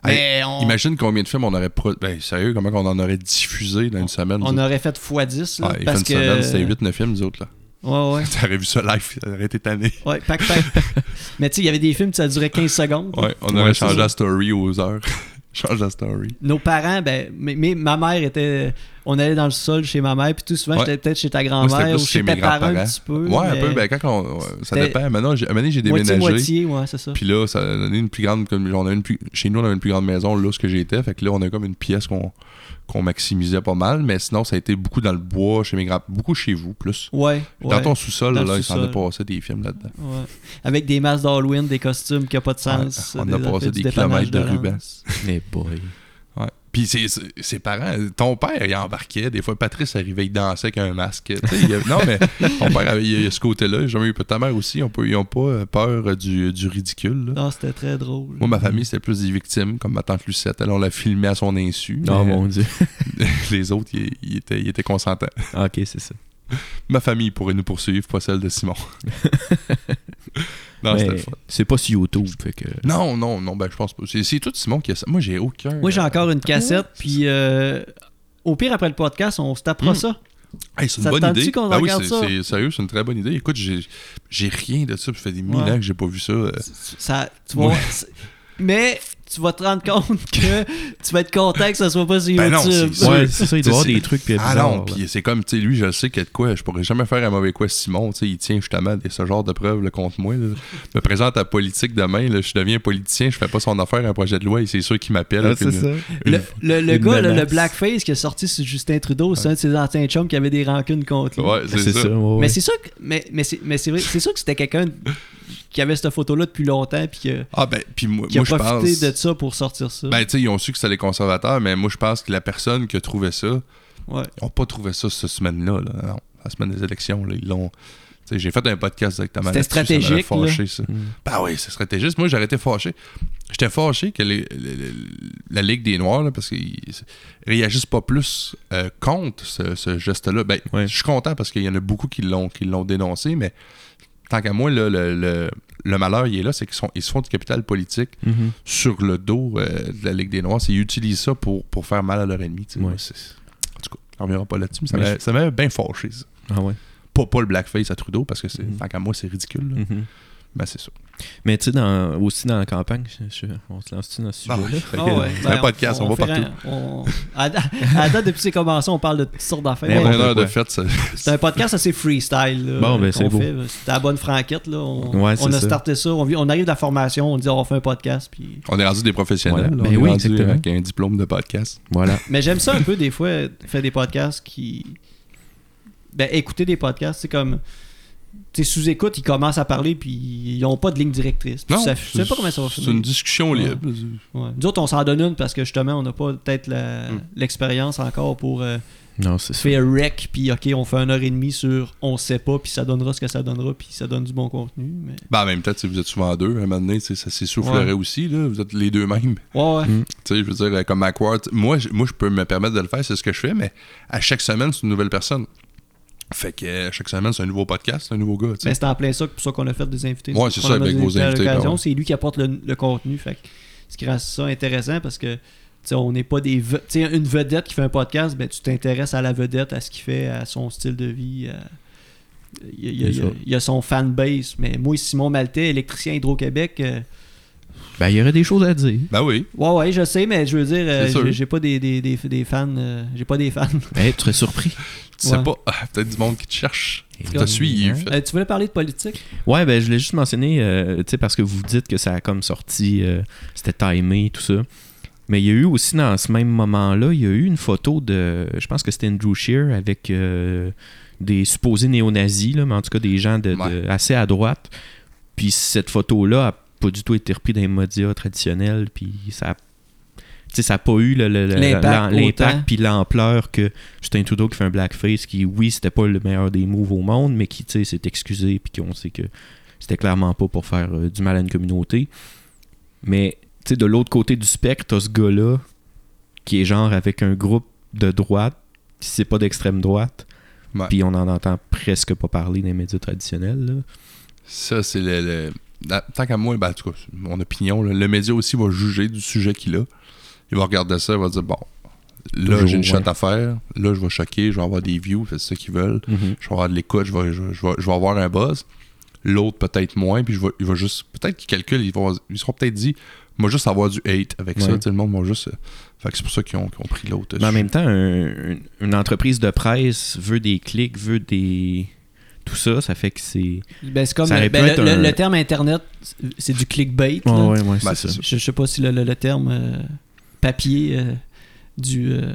Mais on, Imagine combien de films on aurait. pro- Ben, sérieux, comment on en aurait diffusé dans une semaine. on aurait fait x10. Là, fait parce une que... semaine, c'était 8-9 films, nous autres. là. Ouais, ouais. T'aurais vu ça live, ça aurait été tanné. ouais pack, pack. mais tu sais, il y avait des films, ça durait 15 secondes. Ouais, on aurait changé la story aux heures. Change la story. Nos parents, ben, mais, mais ma mère était. On allait dans le sol chez ma mère, puis tout souvent, Ouais. j'étais peut-être chez ta grand-mère ou chez chez mes tes parents un petit peu. Ouais, un peu. Ben, quand on. ça dépend. Maintenant, j'ai, j'ai déménagé. Moitié-moitié, ouais, c'est ça. Puis là, ça a donné une plus grande. Comme, on a une plus, chez nous, on avait une plus grande maison là, ce que j'étais. Fait que là, on a comme une pièce qu'on, qu'on maximisait pas mal. Mais sinon, ça a été beaucoup dans le bois, chez mes grands. Beaucoup chez vous, plus. Ouais. Dans ouais. ton sous-sol, là, le il s'en a sous-sol. passé des films là-dedans. Ouais. Avec des masques d'Halloween, des costumes qui n'ont pas de sens. Ouais, on a passé des kilomètres de rubans. Lance. Mais boy. Puis ses, parents, ton père, il embarquait. Des fois, Patrice arrivait, il dansait avec un masque. Il non, mais ton père, avait, il y a ce côté-là. J'ai jamais eu ta mère aussi. On peut, ils n'ont pas euh, peur du, du ridicule. là. Non, c'était très drôle. Moi, ma famille, c'était plus des victimes, comme ma tante Lucette. Elle, on l'a filmé à son insu. Oh mais mon dieu. les autres, ils, ils étaient, ils étaient consentants. ok, c'est ça. Ma famille pourrait nous poursuivre, pas celle de Simon. non, c'était fun. c'est pas sur YouTube, fait que. Non, non, non, ben je pense pas. C'est, c'est tout Simon qui a ça. Moi, j'ai aucun. Moi, j'ai encore une cassette, Ouais. puis euh, au pire, après le podcast, on se tapera Mm. ça. Hey, c'est une Ça te bonne tente-tu idée? qu'on Ben oui, regarde c'est, ça? c'est- sérieux, c'est une très bonne idée. Écoute, j'ai, j'ai rien de ça. Ça fait des mille Ouais. ans que j'ai pas vu ça. euh. ça tu Ouais. c'est- Mais tu vas te rendre compte que tu vas être content que ça soit pas sur Ben non, YouTube. Ouais, c'est ça, il doit avoir des trucs puis Ah non, puis c'est comme, tu sais, lui, je sais qu'il y a de quoi, je pourrais jamais faire un mauvais quoi Simon, tu sais, il tient justement des, ce genre de preuves là, contre moi. Là. me présente à politique demain, là, je deviens politicien, je fais pas son affaire un projet de loi et c'est sûr qu'il m'appelle. Ah, c'est ça. une- Le, le, le gars, là, le blackface qui est sorti sur Justin Trudeau, c'est un de ses anciens chums qui avait des rancunes contre lui. Ouais, c'est, ça. ça, ouais, ouais. Mais c'est sûr que, mais, mais c'est, mais c'est vrai, c'est sûr que c'était quelqu'un qui avait cette photo-là depuis longtemps puis qui a, Ah ben, puis moi, qui a moi je profité pense... de ça pour sortir ça. Ben, tu sais, ils ont su que c'était les conservateurs, mais moi, je pense que la personne qui a trouvé ça, ouais. ils ont pas trouvé ça cette semaine-là, là. Non, la semaine des élections, là, ils l'ont... Tu sais, j'ai fait un podcast C'était là-dessus, ça m'avait stratégique, fâché, ça. Mm. Ben oui, c'est stratégiste. Moi, j'aurais été fâché. J'étais fâché que les- les- les- la Ligue des Noirs, là, parce qu'ils réagissent pas plus euh, contre ce, ce geste-là. Ben, je suis content parce qu'il y en a beaucoup qui l'ont, qui l'ont dénoncé, mais tant qu'à moi, le, le- le malheur, il est là, c'est qu'ils sont, ils se font du capital politique Mhm. sur le dos euh, de la Ligue des Noirs. Ils utilisent ça pour, pour faire mal à leur ennemi. Ouais. Moi, En tout cas, on reviendra pas là-dessus, mais ça m'a- bien fâché, ça. Ah ouais. Pas, pas le blackface à Trudeau, parce que c'est, Mhm. tant qu'à moi, c'est ridicule. Mhm. Mais c'est ça. Mais tu sais, dans- aussi dans la campagne, je- je- on se lance-tu dans ce Ah sujet-là? Fait Ah que- ouais. c'est Ben, un podcast, on va partout. un- on- À, à date, depuis que c'est commencé, on parle de toutes sortes d'affaires. Mais On bon, a une heure de quoi. fête, ça. C'est un podcast assez freestyle. là, Bon, ben, c'est beau. C'était la bonne franquette. Là. On, Ouais, c'est on a ça. starté ça. On, vit- on arrive de la formation, on dit on fait un podcast. Puis... On est rendu des professionnels. Voilà. là. Ben on est oui, rendu exactement. avec un diplôme de podcast. Voilà. Mais j'aime ça un peu des fois, faire des podcasts qui. Ben, écouter des podcasts, c'est comme. Tu sais, sous-écoute, ils commencent à parler, puis ils n'ont pas de ligne directrice. Non, ça- je sais pas comment ça va C'est une discussion libre. Ouais. Nous autres, on s'en donne une parce que justement, on n'a pas peut-être la- Mm. l'expérience encore pour euh, Non, c'est ça. faire rec, puis ok, on fait une heure et demie sur on sait pas, puis ça donnera ce que ça donnera, puis ça donne du bon contenu. Mais... Ben, en même temps, vous êtes souvent deux. À un moment donné, ça s'essoufflerait Ouais. aussi. Là. Vous êtes les deux mêmes. Ouais, ouais. Mm. Tu sais, je veux dire, euh, comme Macquart, moi, je peux me permettre de le faire, c'est ce que je fais, mais à chaque semaine, c'est une nouvelle personne. Fait que euh, chaque semaine, c'est un nouveau podcast, c'est un nouveau gars. Mais c'est en plein ça, pour ça qu'on a fait des invités. Ouais, c'est ça, avec vos invités, ben ouais. C'est lui qui apporte le, le contenu. Fait que ce qui rend ça intéressant parce que on n'est pas des. ve- une vedette qui fait un podcast, ben, tu t'intéresses à la vedette, à ce qu'il fait, à son style de vie. à- Il y, a, y il y a son fanbase. Mais moi, Simon Maltais, électricien Hydro-Québec. euh, Ben, il y aurait des choses à dire. Ben oui. Ouais, ouais, je sais, mais je veux dire, euh, j'ai- pas des, des, des, des fans. euh, j'ai pas des fans. Ben, tu serais surpris. Tu sais Ouais. pas, ah, peut-être du monde qui te cherche. Te suit. Hein? Euh, tu voulais parler de politique? Ouais, ben, je voulais juste mentionner, euh, tu sais, parce que vous dites que ça a comme sorti, euh, c'était timé, tout ça. Mais il y a eu aussi dans ce même moment-là, il y a eu une photo de, je pense que c'était Andrew Shear avec euh, des supposés néo-nazis, là, mais en tout cas des gens de, de- assez à droite. Puis cette photo-là a pas du tout été reprise dans les médias traditionnels, puis ça a tu sais, ça n'a pas eu L'impact puis l'ampleur que Justin Trudeau qui fait un blackface qui, oui, c'était pas le meilleur des moves au monde, mais qui, tu sais, s'est excusé puis qu'on sait que c'était clairement pas pour faire euh, du mal à une communauté. Mais, tu sais, de l'autre côté du spectre, t'as ce gars-là qui est genre avec un groupe de droite, puis c'est pas d'extrême droite. Puis on en entend presque pas parler dans les médias traditionnels. là. Ça, c'est le. Tant qu'à moi, ben, en tout cas, mon opinion, là, le média aussi va juger du sujet qu'il a. Il va regarder ça, il va dire bon, là, j'ai une shot ouais. à faire, là, je vais choquer, je vais avoir des views, c'est ça qu'ils veulent. Mhm. Je vais avoir de l'écoute, je vais, je, je vais, je vais avoir un buzz. L'autre, peut-être moins, puis je vais, il va juste. Peut-être qu'ils calculent, ils, vont, ils seront peut-être dit, moi, juste avoir du hate avec ça. Ouais. sais, Le monde va juste. euh, Fait que c'est pour ça qu'ils ont, ont pris l'autre. Mais en même temps, un- une, une entreprise de presse veut des clics, veut des. Tout ça, ça fait que c'est. Ben, c'est comme Ça aurait ben, le, le- un- le terme internet, c'est du clickbait. Ouais, là. ouais, ouais, Ben, ça. Je, je sais pas si le, le- le terme euh, papier euh, du. euh,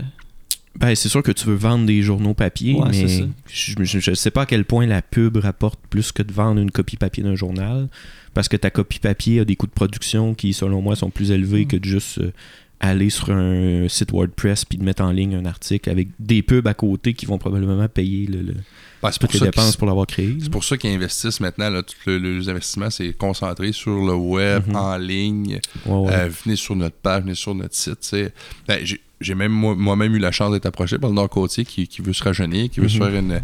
Ben, c'est sûr que tu veux vendre des journaux papier, Ouais, mais ça. je, je, je sais pas à quel point la pub rapporte plus que de vendre une copie papier d'un journal, parce que ta copie papier a des coûts de production qui, selon moi, sont plus élevés Mm. que de juste euh, aller sur un site WordPress puis de mettre en ligne un article avec des pubs à côté qui vont probablement payer le, le- C'est pour dépenses pour l'avoir créé. C'est pour ça qu'ils investissent maintenant. Là, le, le- les investissements, c'est concentré sur le web, Mhm. en ligne. Ouais, ouais. Euh, venez sur notre page, venez sur notre site. Ben, j'ai, même moi- moi-même eu la chance d'être approché par le Nord-Côtier qui, qui veut se rajeunir, qui veut se Mhm. faire une. euh,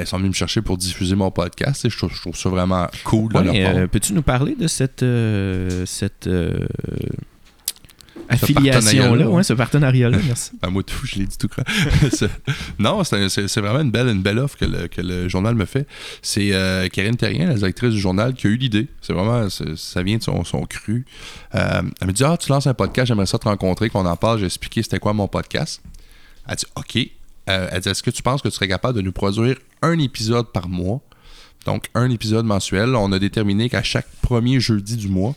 elles sont venues me chercher pour diffuser mon podcast. sais. Je trouve, je trouve ça vraiment cool Ouais, euh, Peux-tu nous parler de cette, euh, cette euh, affiliation-là, ouais, ce partenariat-là, merci. Ben, moi, tout, je l'ai dit tout. C'est- non, c'est, vraiment une belle, une belle offre que le, que le journal me fait. C'est euh, Karine Terrien, la directrice du journal, qui a eu l'idée. C'est vraiment, ça vient de son, son cru. Euh, elle me dit Ah, tu lances un podcast, j'aimerais ça te rencontrer, qu'on en parle. J'ai expliqué c'était quoi mon podcast. Elle dit OK. Euh, elle dit Est-ce que tu penses que tu serais capable de nous produire un épisode par mois? Donc, un épisode mensuel. On a déterminé qu'à chaque premier jeudi du mois,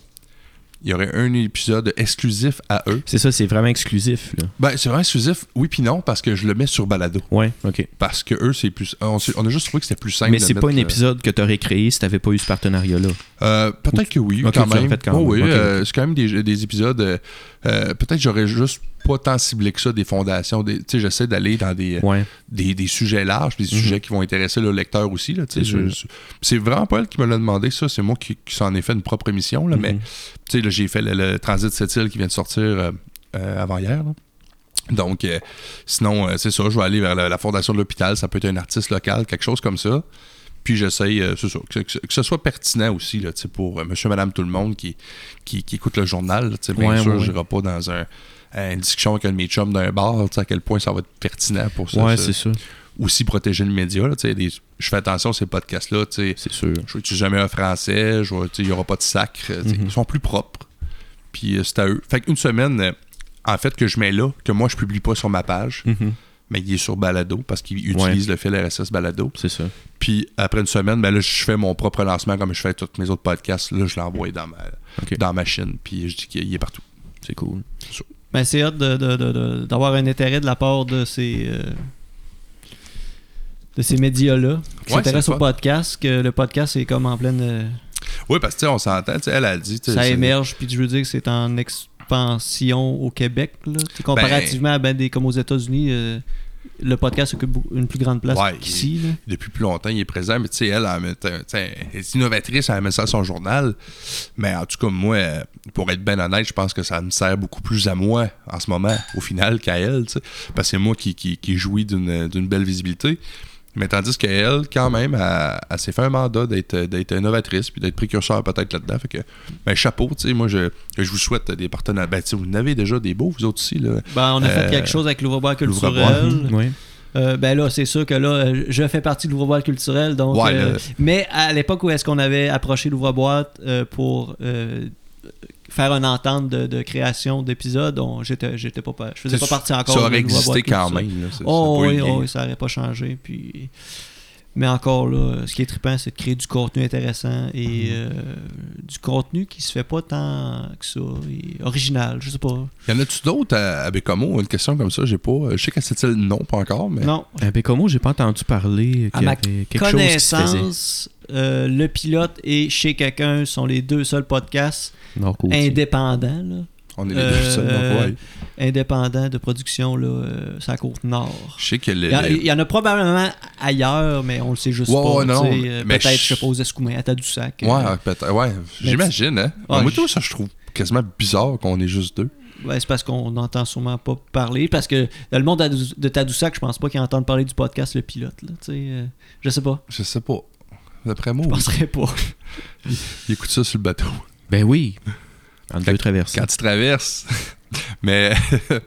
il y aurait un épisode exclusif à eux. C'est ça, c'est vraiment exclusif. Là. Ben, c'est vraiment exclusif, oui puis non, parce que je le mets sur balado. Ouais, ok. Parce que eux, c'est plus. On, a juste trouvé que c'était plus simple. Mais c'est pas un euh, épisode que tu aurais créé si tu pas eu ce partenariat-là. euh, peut-être que oui, quand même. fait quand Oh même. oui, euh, c'est quand même des, des épisodes. Euh, peut-être que j'aurais juste pas tant ciblé que ça des fondations. des- Tu sais, j'essaie d'aller dans des, Ouais. des, des sujets larges, des Mhm. sujets qui vont intéresser le lecteur aussi. là, sais. C'est vraiment pas elle qui me l'a demandé, ça. C'est moi qui, qui s'en ai fait une propre émission. Là, Mais Mhm. là, j'ai fait le, le Transit de cette île qui vient de sortir euh, euh, avant-hier. Donc, sinon, c'est ça, je vais aller vers la, la fondation de l'hôpital. Ça peut être un artiste local, quelque chose comme ça. Puis j'essaye, euh, c'est ça, que, que- que ce soit pertinent aussi là, tu sais, pour euh, monsieur, madame, tout le monde qui, qui, qui écoute le journal. là, Bien Ouais, sûr, ouais, je n'irai pas dans un, une discussion avec un de mes chums d'un bar, tu sais, à quel point ça va être pertinent pour ça. Ouais, c'est ça. aussi protéger le média. Là, tu sais, des- je fais attention à ces podcasts-là. C'est sûr. Je n'utilise jamais un français. Il n'y aura pas de sacre. Mhm. Ils sont plus propres. Puis euh, c'est à eux. Fait qu'une semaine, euh, en fait, que je mets là, que moi, je publie pas sur ma page, Mhm. Mais il est sur Balado parce qu'il utilise le fil RSS Balado. C'est ça. Puis après une semaine, ben là, je fais mon propre lancement comme je fais tous mes autres podcasts. Là, je l'envoie dans ma, Ok. dans ma chaîne. Puis je dis qu'il est partout. C'est cool. Ben, c'est hâte d'avoir un intérêt de la part de ces, euh, de ces médias-là qui s'intéressent au podcast, que le podcast est comme en pleine... euh, Oui, parce que on s'entend. tu sais, Elle a dit. ça émerge, puis je veux dire que c'est en expansion au Québec. Là. Comparativement à ben, des, comme aux États-Unis, euh, le podcast occupe une plus grande place Ouais, qu'ici. depuis plus longtemps, il est présent. Mais tu sais, elle, elle, est innovatrice, elle met ça à son journal. Mais en tout cas, moi, pour être bien honnête, je pense que ça me sert beaucoup plus à moi en ce moment, au final, qu'à elle. Parce que c'est moi qui, qui, qui jouis d'une belle visibilité. Mais tandis qu'elle, quand même, elle, elle s'est fait un mandat d'être d'être innovatrice puis d'être précurseur peut-être là-dedans. Fait que, ben, chapeau, tu sais, moi, je, je vous souhaite des partenaires. Ben, tu sais, vous en avez déjà des beaux, vous autres aussi, là. Ben, on a Euh, fait quelque chose avec l'ouvre-bois culturel. Ouais. Euh, ben là, c'est sûr que là, euh, je fais partie de l'ouvre-boîte culturel. Donc, Ouais, euh, mais à l'époque où est-ce qu'on avait approché l'ouvre-boîte euh, pour euh, faire une entente de, de création d'épisodes, j'étais, j'étais pas, je faisais pas partie encore Ça aurait existé quand même. là. Oh, oui, oh, ça aurait pas changé. Puis... Mais encore là, ce qui est trippant, c'est de créer du contenu intéressant et euh, du contenu qui se fait pas tant que ça, et original, je sais pas. Y en a-tu d'autres à, à Bécomo? Une question comme ça, j'ai pas. Je sais qu'à cette île, non, pas encore, mais. Non, À Bécomo, j'ai pas entendu parler À qu'il y ma avait quelque chose qui se euh, le pilote et chez quelqu'un sont les deux seuls podcasts indépendants, là, On est les Euh, deux seuls. donc, ouais. indépendants de production là, euh, sur la côte nord. Je sais que le. Il y, en- le- il y en a probablement ailleurs, mais on le sait juste Ouais, pas. ouais, non, tu sais, euh, mais Peut-être, je- je sais pas, aux Escoumins, à Tadoussac. Ouais, euh, peut-être. Ouais, j'imagine, hein. Ouais, moi, je- tout ça, je trouve quasiment bizarre qu'on est juste deux. Ouais, c'est parce qu'on n'entend sûrement pas parler. Parce que dans le monde d'Adou- de Tadoussac, je pense pas qu'ils entendent parler du podcast Le Pilote. Là, tu sais, euh, je sais pas. Je sais pas. D'après moi, Je penserais pas. il écoute ça sur le bateau. Ben oui. Quand- deux traversées. Quand tu traverses. mais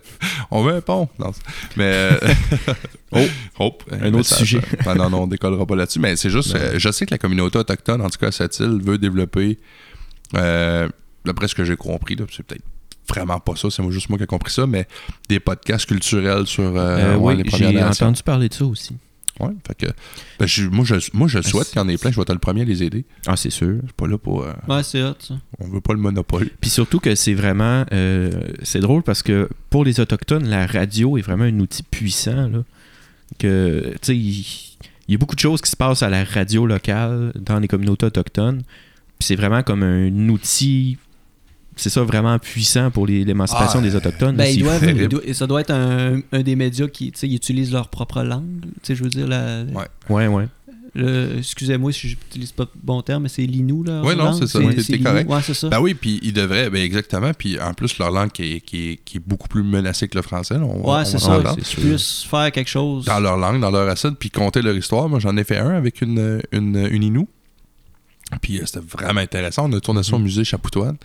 on veut un pont. Non, mais Oh. oh, Un autre sujet. Non, non, on décollera pas là-dessus. Mais c'est juste, euh, je sais que la communauté autochtone, en tout cas à cette île, veut développer, euh, d'après ce que j'ai compris, là, c'est peut-être vraiment pas ça, c'est juste moi qui ai compris ça, mais des podcasts culturels sur euh, Euh, ouais, oui, les Premières j'ai entendu parler de ça aussi. Ouais, fait que, ben, je- moi, je, moi, je souhaite qu'il y en ait plein, je vais être le premier à les aider. Ah, c'est sûr. Je suis pas là pour. euh, Ouais, c'est hot, ça. on veut pas le monopole. Puis surtout que c'est vraiment. euh, c'est drôle parce que pour les Autochtones, la radio est vraiment un outil puissant. Là, que, tu sais, il il y a beaucoup de choses qui se passent à la radio locale dans les communautés autochtones. Puis c'est vraiment comme un outil. C'est ça, vraiment puissant pour les- l'émancipation Ah, des Autochtones. Ben, C'est ils doivent, terrible. ils doivent- ça doit être un, un des médias qui tu sais, ils utilisent leur propre langue. Tu sais, je veux dire, la, Ouais. Ouais, excusez-moi si j'utilise pas le bon terme, mais c'est l'Inou, là. Ouais, en non, c'est ça, l'Inou. correct. Ouais, c'est ça. Ben oui, puis ils devraient, ben exactement. Puis en plus, leur langue qui est, qui est, qui est beaucoup plus menacée que le français. là, on, ouais, c'est va ça. c'est puissent faire quelque chose. Dans leur langue, dans leur acide, puis compter leur histoire. Moi, j'en ai fait un avec une, une, une Inou. Puis euh, c'était vraiment intéressant. On a tourné ça au Mhm. musée Chapoutoine.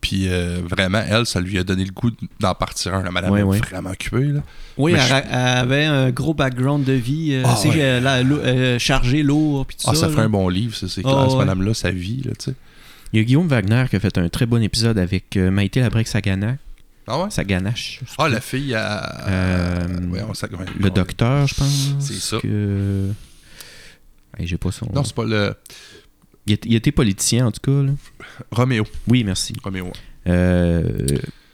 Puis euh, vraiment, elle, ça lui a donné le goût d'en partir un. La madame Ouais, est vraiment occupée. Là. Oui, elle, je- ra- elle avait un gros background de vie. euh, Ah, ouais. euh, euh, chargé, lourd, puis tout Ah, ça. ça là. ferait un bon livre, ça, c'est Ah, clair. Cette madame-là, sa vie, là, tu sais. Il y a Guillaume Wagner qui a fait un très bon épisode avec euh, Maïté Labrec-Saganac. Ah ouais? Saganache. Ah, la fille à... Euh, ouais, on Le on- docteur, je pense. C'est ça. Que... Hey, J'ai pas son. Non, c'est pas le... il, était politicien, en tout cas. là. Roméo. Oui, merci. Roméo. Euh,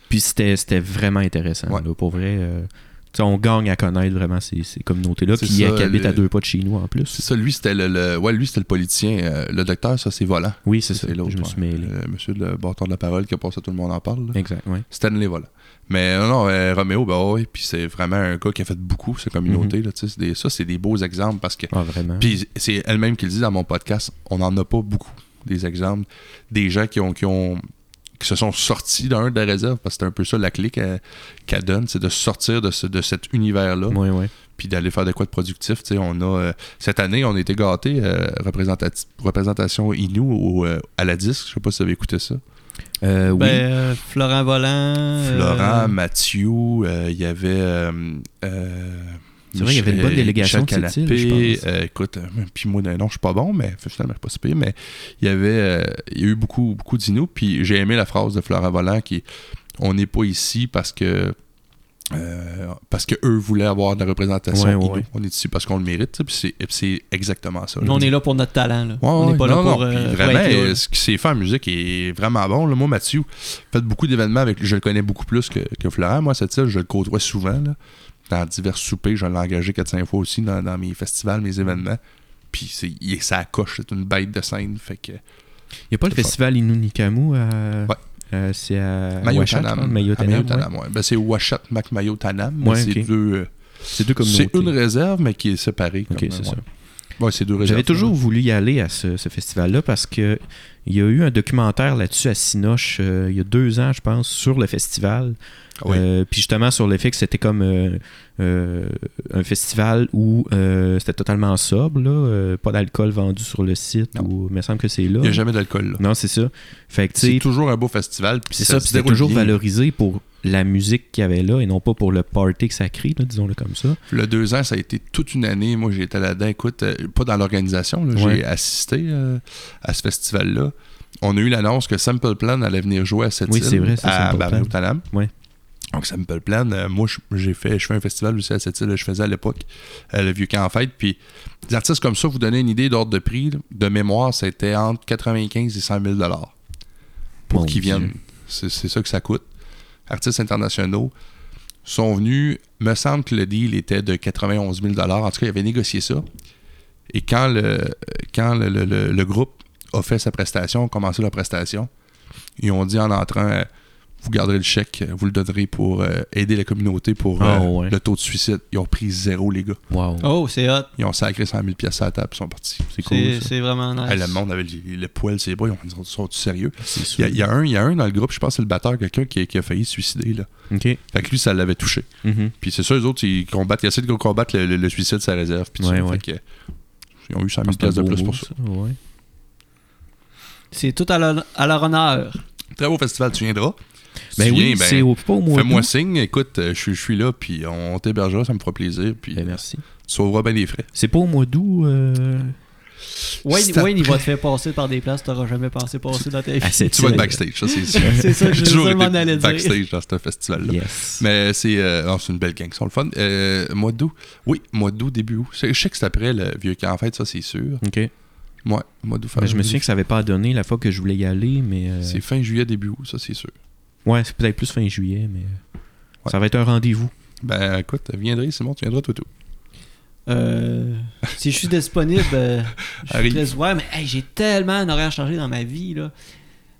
puis c'était c'était vraiment intéressant. Ouais. là, pour vrai. euh, on gagne à connaître vraiment ces, ces communautés-là. C'est Puis ça, qui habitent à deux pas de chez nous en C'est plus. ça, lui, c'était le, le- Ouais, lui, c'était le politicien. Euh, le docteur, ça, c'est volant. Oui, c'est ça. C'est l'autre. Je me suis mêlé. Euh, monsieur le bâton de la parole qui a passé tout le monde en parle. là. Exact, oui. Stanley Volant. Mais non, non, euh, Roméo, ben oui, puis c'est vraiment un gars qui a fait beaucoup, cette communauté. là, c'est des- ça, c'est des beaux exemples parce que. Ah, vraiment. Puis c'est elle-même qui le dit dans mon podcast, on n'en a pas beaucoup, des exemples. Des gens qui ont. Qui ont qui se sont sortis d'un de la réserve, parce que c'est un peu ça la clé qu'elle qu'elle donne, c'est de sortir de, ce- de cet univers-là, Oui, oui. puis d'aller faire de quoi de productif. Tu sais, on a, euh, cette année, on a été gâtés, euh, représentati- représentation Inou au, euh, à la disque. Je sais pas si vous avez écouté ça. Euh, oui. Ben, euh, Florent Volant. euh, Florent, Mathieu, euh, il y avait. Euh, euh, C'est vrai, il y avait une bonne Michel- délégation de cette île, Canapé, je pense. euh, écoute, euh, puis moi, non, je suis pas bon, mais finalement, pas si pire, mais il y avait. euh, il y a eu beaucoup, beaucoup d'Inou, puis j'ai aimé la phrase de Florent Volant qui est On n'est pas ici parce que. euh, parce que eux voulaient avoir de la représentation. Ouais, Inou. ouais. On est ici parce qu'on le mérite, puis c'est- exactement ça. On est là pour notre talent. Là. Ouais, on ouais, n'est pas non, là pour. non, euh, puis pour vraiment, être là, euh, là. ce qui s'est fait en musique est vraiment bon. Là. Moi, Mathieu, fait beaucoup d'événements avec lui. Je le connais beaucoup plus que, que Florent. Moi, cette île, je le côtoie souvent. Là. Dans divers soupers, je l'ai engagé 4-5 fois aussi dans, dans mes festivals, mes événements. Puis c'est, il est ça coche, c'est une bête de scène. Fait que. Il n'y a pas le festival Inunikamu à. Ouais. euh, c'est à. Mayotanam. Mayotanam, ouais. Ouais. Ben, c'est Ouachat, Mac Mayotanam. c'est deux. euh, C'est deux communautés. c'est une réserve, mais qui est séparée. Ok, c'est ouais. ça. Ouais, c'est deux réserves. J'avais toujours voulu y aller à ce, ce festival-là parce que il y a eu un documentaire là-dessus à Sinoche euh, il y a deux ans, je pense, sur le festival. Oui. Euh, puis justement sur le fait que c'était comme euh, euh, un festival où euh, c'était totalement sobre, là, euh, pas d'alcool vendu sur le site, ou il me semble que c'est là. Il n'y a jamais d'alcool. là. Non, c'est ça. Fait que tu C'est toujours un beau festival. puis c'est ça, puis c'était toujours bien. valorisé pour la musique qu'il y avait là et non pas pour le party que ça crée, là, disons-le comme ça. Le deux ans, ça a été toute une année. Moi, j'ai été là-dedans. Écoute, pas dans l'organisation. là. Ouais. J'ai assisté euh, à ce festival-là. On a eu l'annonce que Sample Plan allait venir jouer à cette Oui, île, c'est vrai, c'est à. Barbaoutanam. Ouais. Donc, Sample Plan, euh, moi, j'ai fait, je fais un festival aussi à cette île. Je faisais à l'époque euh, le Vieux Camp en Fête. Puis, des artistes comme ça, vous donnez une idée d'ordre de prix. De mémoire, c'était entre 95 et 100 000 pour qu'ils viennent. C'est c'est ça que ça coûte. Artistes internationaux sont venus. Me semble que le deal était de 91 000 En tout cas, ils avaient négocié ça. Et quand le, quand le, le- le- le groupe a fait sa prestation, a commencé leur prestation, ils ont dit en entrant euh, vous garderez le chèque, euh, vous le donnerez pour euh, aider la communauté pour Ah, euh, ouais. le taux de suicide. Ils ont pris zéro, les gars. Wow. Oh, c'est hot. Ils ont sacré 100 000 pièces à la table, ils sont partis. C'est cool. C'est vraiment nice. Hey, le monde avait le, le poil, c'est bras, ils ont dit, sont sérieux? C'est Il y, sûr. a, il y a un, il y a un dans le groupe, je pense que c'est le batteur, quelqu'un qui, a- qui a failli se suicider. Là. OK. Fait que lui, ça l'avait touché. Mhm. Puis c'est ça, les autres, ils combattent, ils essaient de combattre le, le- le suicide, sa réserve. Puis tout Ouais, ça. ouais. Fait que, ils ont eu 100 Ah, 000 c'est un pièces de plus pour ça. ouais. C'est tout à leur, à leur honneur. Très beau festival, tu viendras. Ben oui, viens, c'est au, pas au mois Fais-moi signe, écoute, euh, je suis- je suis là, puis on t'hébergera, ça me fera plaisir, puis Ben, merci. tu sauveras bien des frais. C'est pas au mois d'août. euh, Wayne, C'est Wayne, il va te faire passer par des places que t'auras jamais pensé passer dans ta vie. à cette Tu vas être backstage, ça c'est sûr. C'est ça que je J'ai toujours été backstage dans ce festival-là. Yes. Mais c'est euh, c'est une belle gang, sont le fun. Euh, mois d'août, oui, mois d'août, début août. Je sais que c'est après le vieux camp, en fait, ça c'est sûr. OK. Ouais, mois d'août, fin Ben, je me souviens que ça avait pas donné la fois que je voulais y aller, mais. euh, C'est fin juillet, début août, ça c'est sûr. Ouais, c'est peut-être plus fin juillet, mais. euh, Ouais. Ça va être un rendez-vous. Ben écoute, viendrai, Simon, tu viendras tout tout. Euh, si je suis disponible, euh, je suis Arrive. très ouvert, mais hey, j'ai tellement un horaire chargé dans ma vie, là.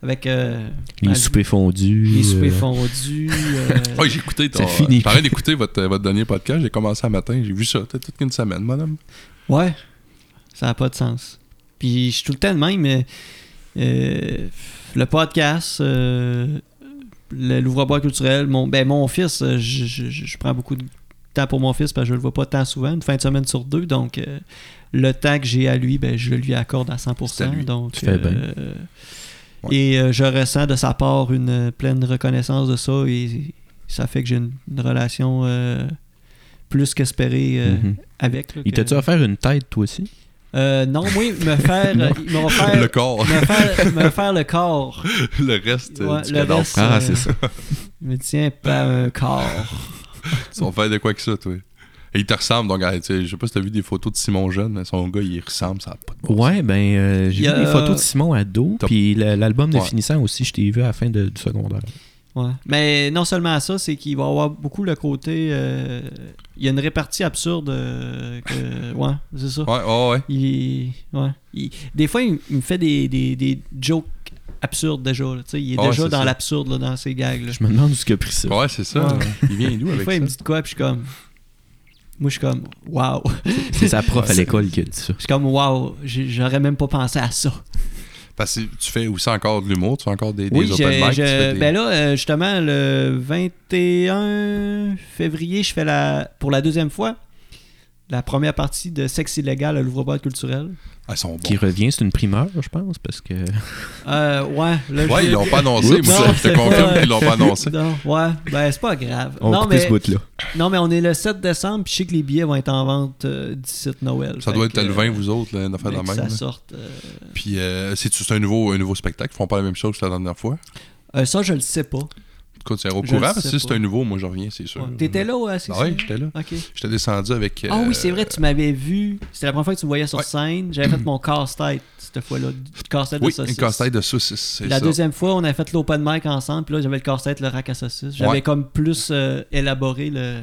Avec euh, Les soupers fondus. les soupers euh, fondus. euh, Oui, j'ai écouté ton. En train d'écouter votre, votre dernier podcast, j'ai commencé un matin, j'ai vu ça, peut-être toute une semaine, madame. Ouais, ça n'a pas de sens. Puis je suis tout le temps de même, mais euh, le podcast, euh, le- l'ouvre-bois culturel, mon, ben, mon fils, euh, je, je- je- prends beaucoup de temps pour mon fils parce que je le vois pas tant souvent, une fin de semaine sur deux, donc euh, le temps que j'ai à lui, ben, je le lui accorde à 100%. C'est à lui. Donc, Tu fais bien. euh, Ouais. Et euh, je ressens de sa part une pleine reconnaissance de ça et ça fait que j'ai une, une relation euh, plus qu'espérée euh, mhm. avec. là, Il que- t'a-tu offert une tête, toi aussi? Euh, non, moi, me faire, offert, Le corps, me faire, me faire le corps. le reste euh, Ouais, du le cadavre. reste. Ah, euh, c'est ça. Il me tient pas un corps. Ils sont faits de quoi que ça, toi? Et il te ressemble, donc, tu sais, je sais pas si t'as vu des photos de Simon Jeune, mais son gars, il ressemble, ça a pas de bon Ouais, ben, euh, j'ai Il y vu a- des photos de Simon ado, Top. puis le- l'album de Ouais. finissant aussi, je t'ai vu à la fin de- du secondaire. Ouais. Mais non seulement ça, c'est qu'il va avoir beaucoup le côté. euh, il y a une répartie absurde. euh, que, ouais, c'est ça. Ouais, ouais, ouais. Il, ouais. Il- des fois, il, il me fait des, des, des jokes absurdes déjà. là, tu sais, il est Ouais, déjà dans l'absurde dans ses gags. là. Je me demande où ce qu'il a pris ça. Ouais, c'est ça. Ouais. Il vient d'où Des avec fois, ça? il me dit de quoi, puis je suis comme. Moi, je suis comme, waouh. C'est sa prof à l'école qui a dit ça. Je suis comme, waouh, j'aurais même pas pensé à ça. Parce que tu fais aussi encore de l'humour, tu fais encore des, des Oui, open mic. des- ben là, euh, justement, le 21 février, je fais la pour la deuxième fois la première partie de Sexe illégal à l'ouvre-boîte culturel. Ah, sont. Qui revient, c'est une primeur, je pense, parce que. Euh, ouais, là, Ouais, ils l'ont pas annoncé. Oups. Moi, Non, je te c'est confirme qu'ils l'ont pas annoncé. Non, ouais, ben c'est pas grave. On non, mais, ce bout-là. non, mais on est le 7 décembre, puis je sais que les billets vont être en vente euh, d'ici Noël. Ça doit être le 20, euh, vous autres, là, une affaire de ben, même. ça sorte. euh, Puis, euh, c'est c'est un nouveau, un nouveau spectacle? Ils font pas la même chose que la dernière fois? euh, ça, je le sais pas. Écoute, c'est au Je courant, si c'est un nouveau, moi, je reviens, c'est sûr. Ouais. T'étais là, ouais, c'est Ah ouais, j'étais là. Ok. J'étais descendu avec. Ah oui, euh, c'est vrai, tu m'avais vu. C'était la première fois que tu me voyais sur Ouais. scène. J'avais fait mon casse-tête cette fois-là. Casse-tête Oui, de saucisse. une casse-tête de saucisse. La ça. deuxième fois, on a fait l'open mic ensemble. Puis là, j'avais le casse-tête, le rack à saucisse. J'avais Ouais. comme plus euh, élaboré le.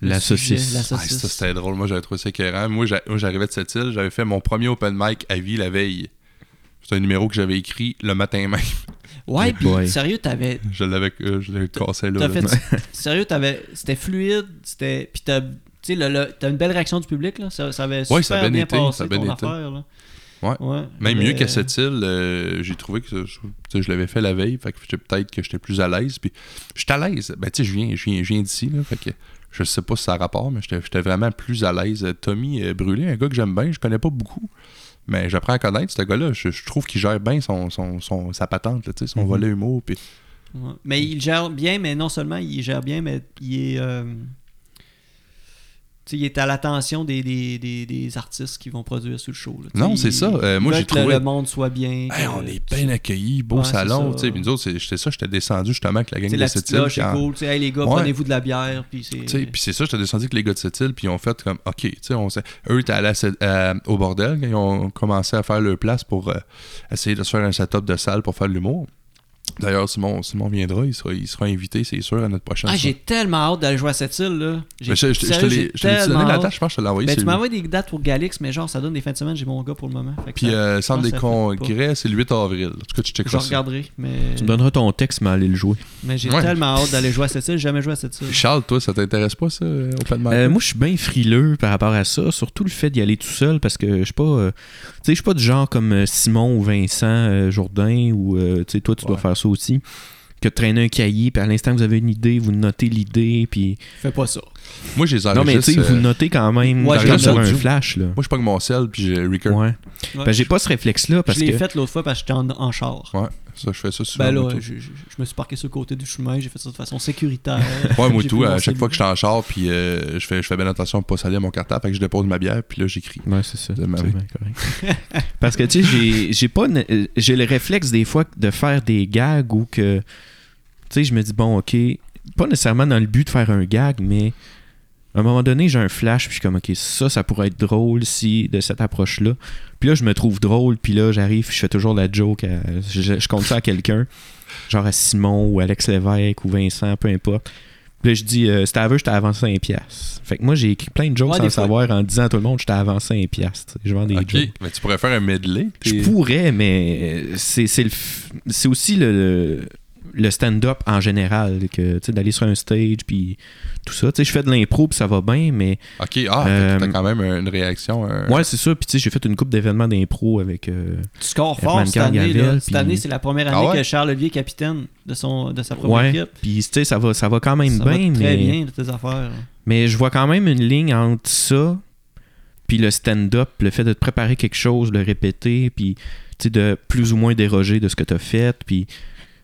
La saucisse. La Ah, ça, c'était drôle. Moi, j'avais trouvé ça écœurant. Moi, j'arrivais de cette île. J'avais fait mon premier open mic à vie la veille. C'est un numéro que j'avais écrit le matin même. Ouais, puis sérieux, t'avais. Je l'avais euh, je l'avais cassé là. Fait. sérieux, t'avais. C'était fluide. C'était. Puis t'as. Tu sais, t'as une belle réaction du public, là. Ça, ça avait Ouais, super ça a bien été, passé, ça a bien ton été. affaire, là. Ouais. ouais. Même Mais- mieux qu'à cette île, euh, j'ai trouvé que ça- je, l'avais fait la veille, fait que peut-être que j'étais plus à l'aise. Puis j'étais à l'aise. Ben tu sais, je viens, je viens, je viens d'ici, là, fait que je sais pas si ça a rapport, mais j'étais vraiment plus à l'aise. Euh, Tommy euh, Brûlé, un gars que j'aime bien, je connais pas beaucoup, mais j'apprends à connaître ce gars-là. Je, je trouve qu'il gère bien son, son, son- sa patente, là, tu sais, son Mhm. volet humour. Puis Ouais. Mais il gère bien, mais non seulement il gère bien, mais il est. euh, tu sais, il est à l'attention des, des, des, des artistes qui vont produire sur le show. là. Non, c'est ça. Euh, moi, j'ai que le- trouvé- monde soit bien. Hey, on est bien accueillis, beau Ouais, salon. Puis nous autres, c'est- j'étais ça, j'étais descendu justement avec la gang de la cette île. c'est cool. Hey, les gars, Ouais. prenez-vous de la bière. Puis c'est. Ça, j'étais descendu avec les gars de cette île, puis ils ont fait comme, OK, tu sais, on eux étaient allés à- au bordel, quand ils ont commencé à faire leur place pour euh, essayer de se faire un setup de salle pour faire de l'humour. D'ailleurs, Simon, Simon viendra, il sera, il sera invité, c'est sûr, à notre prochaine. Ah, j'ai tellement hâte d'aller jouer à cette île, là. J'ai- je, je- je te l'ai je donné la date, je pense que je te l'ai envoyé. Ben, tu le- m'envoies des dates pour Galix, mais genre, ça donne des fins de semaine, j'ai mon gars pour le moment. Fait Puis ça- euh, Centre des congrès, c'est le 8 avril. En tout cas, tu je checkeras ça. regarderai, mais, Tu me donneras ton texte, mais aller le jouer. mais j'ai Ouais. tellement hâte d'aller jouer à cette île. J'ai jamais joué à cette île. Charles, toi, ça t'intéresse pas, ça, euh, Open? Euh, moi, je suis bien frileux par rapport à ça, surtout le fait d'y aller tout seul parce que je suis pas, euh, sais, je suis pas du genre comme euh, Simon ou Vincent euh, Jourdain ou euh, tu sais, toi, tu dois faire ça aussi. Que de traîner un cahier, puis à l'instant que vous avez une idée, vous notez l'idée, puis. Fais pas ça. Moi, je les Non, mais tu sais, vous euh, notez quand même Ouais, l'ai sur un entendu. flash, là. Moi, je pogne mon sel, puis j'ai Record. Ouais. Ouais. Ben, j'ai pas ce réflexe-là parce je l'ai que. fait l'autre fois parce que j'étais en, en char. Ouais, ça, je fais ça souvent. Ben là, je, je- je me suis parqué sur le côté du chemin, j'ai fait ça de façon sécuritaire. Ouais, moi J'ai tout, à chaque fois que je suis en char, puis euh, je, fais, je fais bien attention à pas salir mon cartable, fait que je dépose ma bière, puis là, j'écris. Ouais, c'est ça. Parce que, tu sais, j'ai- j'ai pas. euh, J'ai le réflexe des fois de faire des gags ou que. Tu sais, je me dis, bon, ok. Pas nécessairement dans le but de faire un gag, mais. À un moment donné, j'ai un flash, puis je suis comme, ok, ça, ça pourrait être drôle si, de cette approche-là. Puis là, je me trouve drôle, puis là, j'arrive, je fais toujours la joke, à- je, compte ça à quelqu'un, genre à Simon ou Alex Lévesque ou Vincent, peu importe. Puis là, je dis, euh, si t'avais, je t'ai avancé 5 piastres. Fait que moi, j'ai écrit plein de jokes Ouais, sans le savoir en disant à tout le monde, je t'ai avancé 5 piastres. Je vends des Ok, jokes. mais tu pourrais faire un medley. Je pourrais, mais euh, c'est c'est le f- c'est aussi le, le stand-up en général, que tu sais, d'aller sur un stage puis tout ça. Tu sais, je fais de l'impro puis ça va bien, mais Ok, ah, Euh, t'as quand même une réaction. un- ouais, c'est ça. Puis tu sais, j'ai fait une coupe d'événements d'impro avec. euh, Tu scores fort cette année. Là. puis- Cette année, c'est la première année Ah ouais? que Charles Olivier est capitaine de, son, de sa propre ouais. équipe. Puis tu sais, ça va, ça va quand même Ça va bien, très mais, bien de tes affaires. mais je vois quand même une ligne entre ça puis le stand-up, le fait de te préparer quelque chose, de le répéter, puis tu sais, de plus ou moins déroger de ce que tu as fait, puis.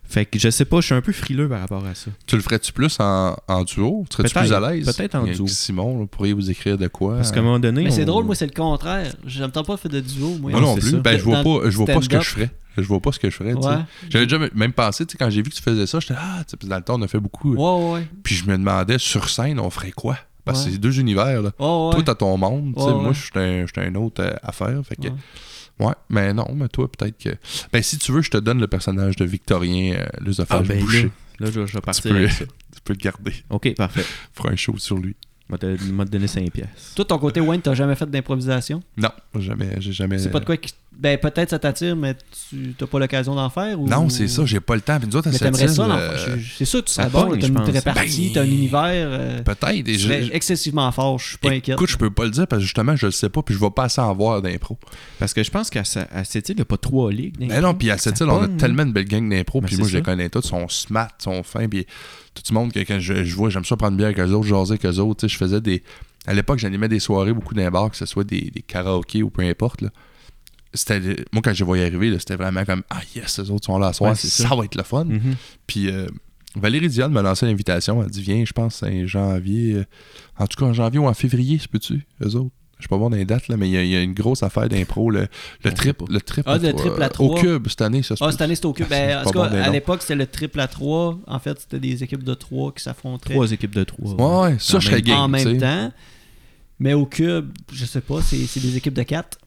Fait que je sais pas, je suis un peu frileux par rapport à ça. Tu le ferais-tu plus en, en duo? Serais-tu plus à l'aise? Peut-être en Avec duo. Simon, là, pourriez vous écrire de quoi Parce qu'à un moment donné. Mais c'est drôle, moi, c'est le contraire. J'aime pas faire de duo. Moi, Moi non c'est plus. ça. Ben, je vois Dans pas, je vois pas ce que je ferais. Je vois pas ce que je ferais. Ouais. J'avais déjà même pensé, tu sais, quand j'ai vu que tu faisais ça, j'étais ah, dans le temps, on a fait beaucoup. Ouais, ouais. Puis je me demandais, sur scène, on ferait quoi? Parce que c'est deux univers. Là. Ouais, ouais. Toi, t'as ton monde. Moi, ouais. je suis un, je suis un autre euh, affaire. Fait que, Ouais. mais non, mais toi, peut-être que. Ben, si tu veux, je te donne le personnage de Victorien, euh, l'œsophage Ah, ben bouché. Là, je, je vais Tu partir peux, avec ça. tu peux le garder. Ok, parfait. Feras un show sur lui. Je vais te, m'a te donner 5 pièces. Toi, ton côté Wayne, t'as jamais fait d'improvisation? Non, jamais, j'ai jamais. C'est pas de quoi qui. Ben, peut-être ça t'attire, mais tu t'as pas l'occasion d'en faire. Ou... Non, c'est ça, j'ai pas le temps. Puis nous autres, Mais t'aimerais ça, euh, C'est sûr que tu ça serais bon. T'as je une pense. répartie, Ben, t'as un univers. euh, Peut-être. tu je- excessivement fort. Je suis pas inquiète. Écoute, je peux pas le dire parce que justement, je le sais pas, puis je vais pas assez en voir d'impro. Parce que je pense qu'à cette île, il n'y a pas trois ligues. Mais non, puis à cette Ça île, on a tellement de belles gangs d'impro, Ben, puis moi, je les ça. connais tous, sont smart, sont fins, puis tout le monde que quand je, je vois, j'aime ça prendre bière avec eux autres, jaser avec eux autres. Tu sais, je faisais des. À l'époque, j'animais des soirées beaucoup les bars, que ce soit des, des karaokés ou peu importe. Là. C'était, moi, quand je les voyais arriver, c'était vraiment comme Ah yes, les autres sont là à soir, Ouais, ça. ça. va être le fun. Mhm. Puis euh, Valérie Diane m'a lancé l'invitation. Elle dit Viens, je pense, c'est en janvier. euh, en tout cas, en janvier ou en février, se peut-tu, eux autres? Je suis pas bon dans les dates, là, mais il y, a- il y a une grosse affaire d'impro. Le, le trip, le trip, Ah, le euh, triple à au trois. cube cette année, ça se Ah, cette année, c'était au cube. Ben, en tout cas, bon à l'époque, c'était le triple à 3. En fait, c'était des équipes de 3 qui s'affronteraient Trois équipes de trois. Ouais, ouais, ça, En je serais même- game. en sais. même temps. Mais au cube, je sais pas, c'est c'est des équipes de 4.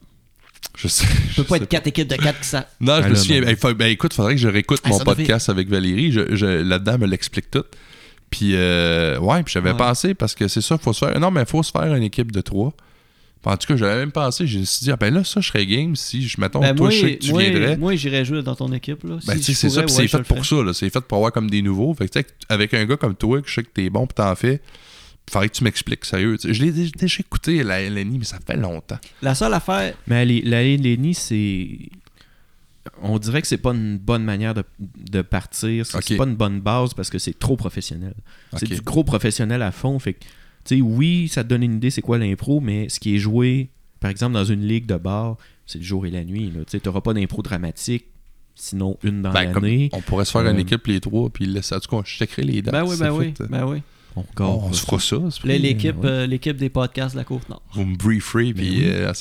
Je sais. Ça peut pas être 4 équipes de 4 qui ça. Non, je Ah, me non. Ben, ben, écoute, faudrait que je réécoute Ah, mon podcast avec Valérie. Je, je- Là-dedans, elle me l'explique tout. Puis, euh, ouais, puis j'avais Ouais. pensé parce que c'est ça, faut se faire. Non, mais il faut se faire une équipe de trois. En tout cas, j'avais même pensé, je me suis dit, ah, ben là, ça, je serais game si, je mettons, Ben, toi, moi, je sais que tu moi, viendrais. moi, j'irais jouer dans ton équipe. Là. Ben, Si tu sais, je c'est ça, ouais, c'est je fait pour ferais. ça, là. C'est fait pour avoir comme des nouveaux. Fait que, tu sais, avec un gars comme toi, que je sais que t'es bon, puis t'en fais, faudrait que tu m'expliques, sérieux. Je l'ai dé- déjà écouté, la LNI, mais ça fait longtemps. La seule affaire, Mais la- Lenny, c'est. On dirait que c'est pas une bonne manière de, de partir. C'est Ok. c'est pas une bonne base parce que c'est trop professionnel. C'est du gros professionnel à fond. Fait que, tu sais, oui, ça te donne une idée c'est quoi l'impro, mais ce qui est joué, par exemple, dans une ligue de bar, c'est le jour et la nuit. Tu n'auras pas d'impro dramatique, sinon une dans Ben, l'année. on pourrait se faire Euh, une équipe, les trois, puis laisser, en tout cas, je checkerai les dates. ben oui, ben oui, fait. ben oui. On, se ça. fera ça. pas- L'équipe ouais. euh, l'équipe des podcasts de la Côte-Nord. Vous me brieferez, puis oui. euh,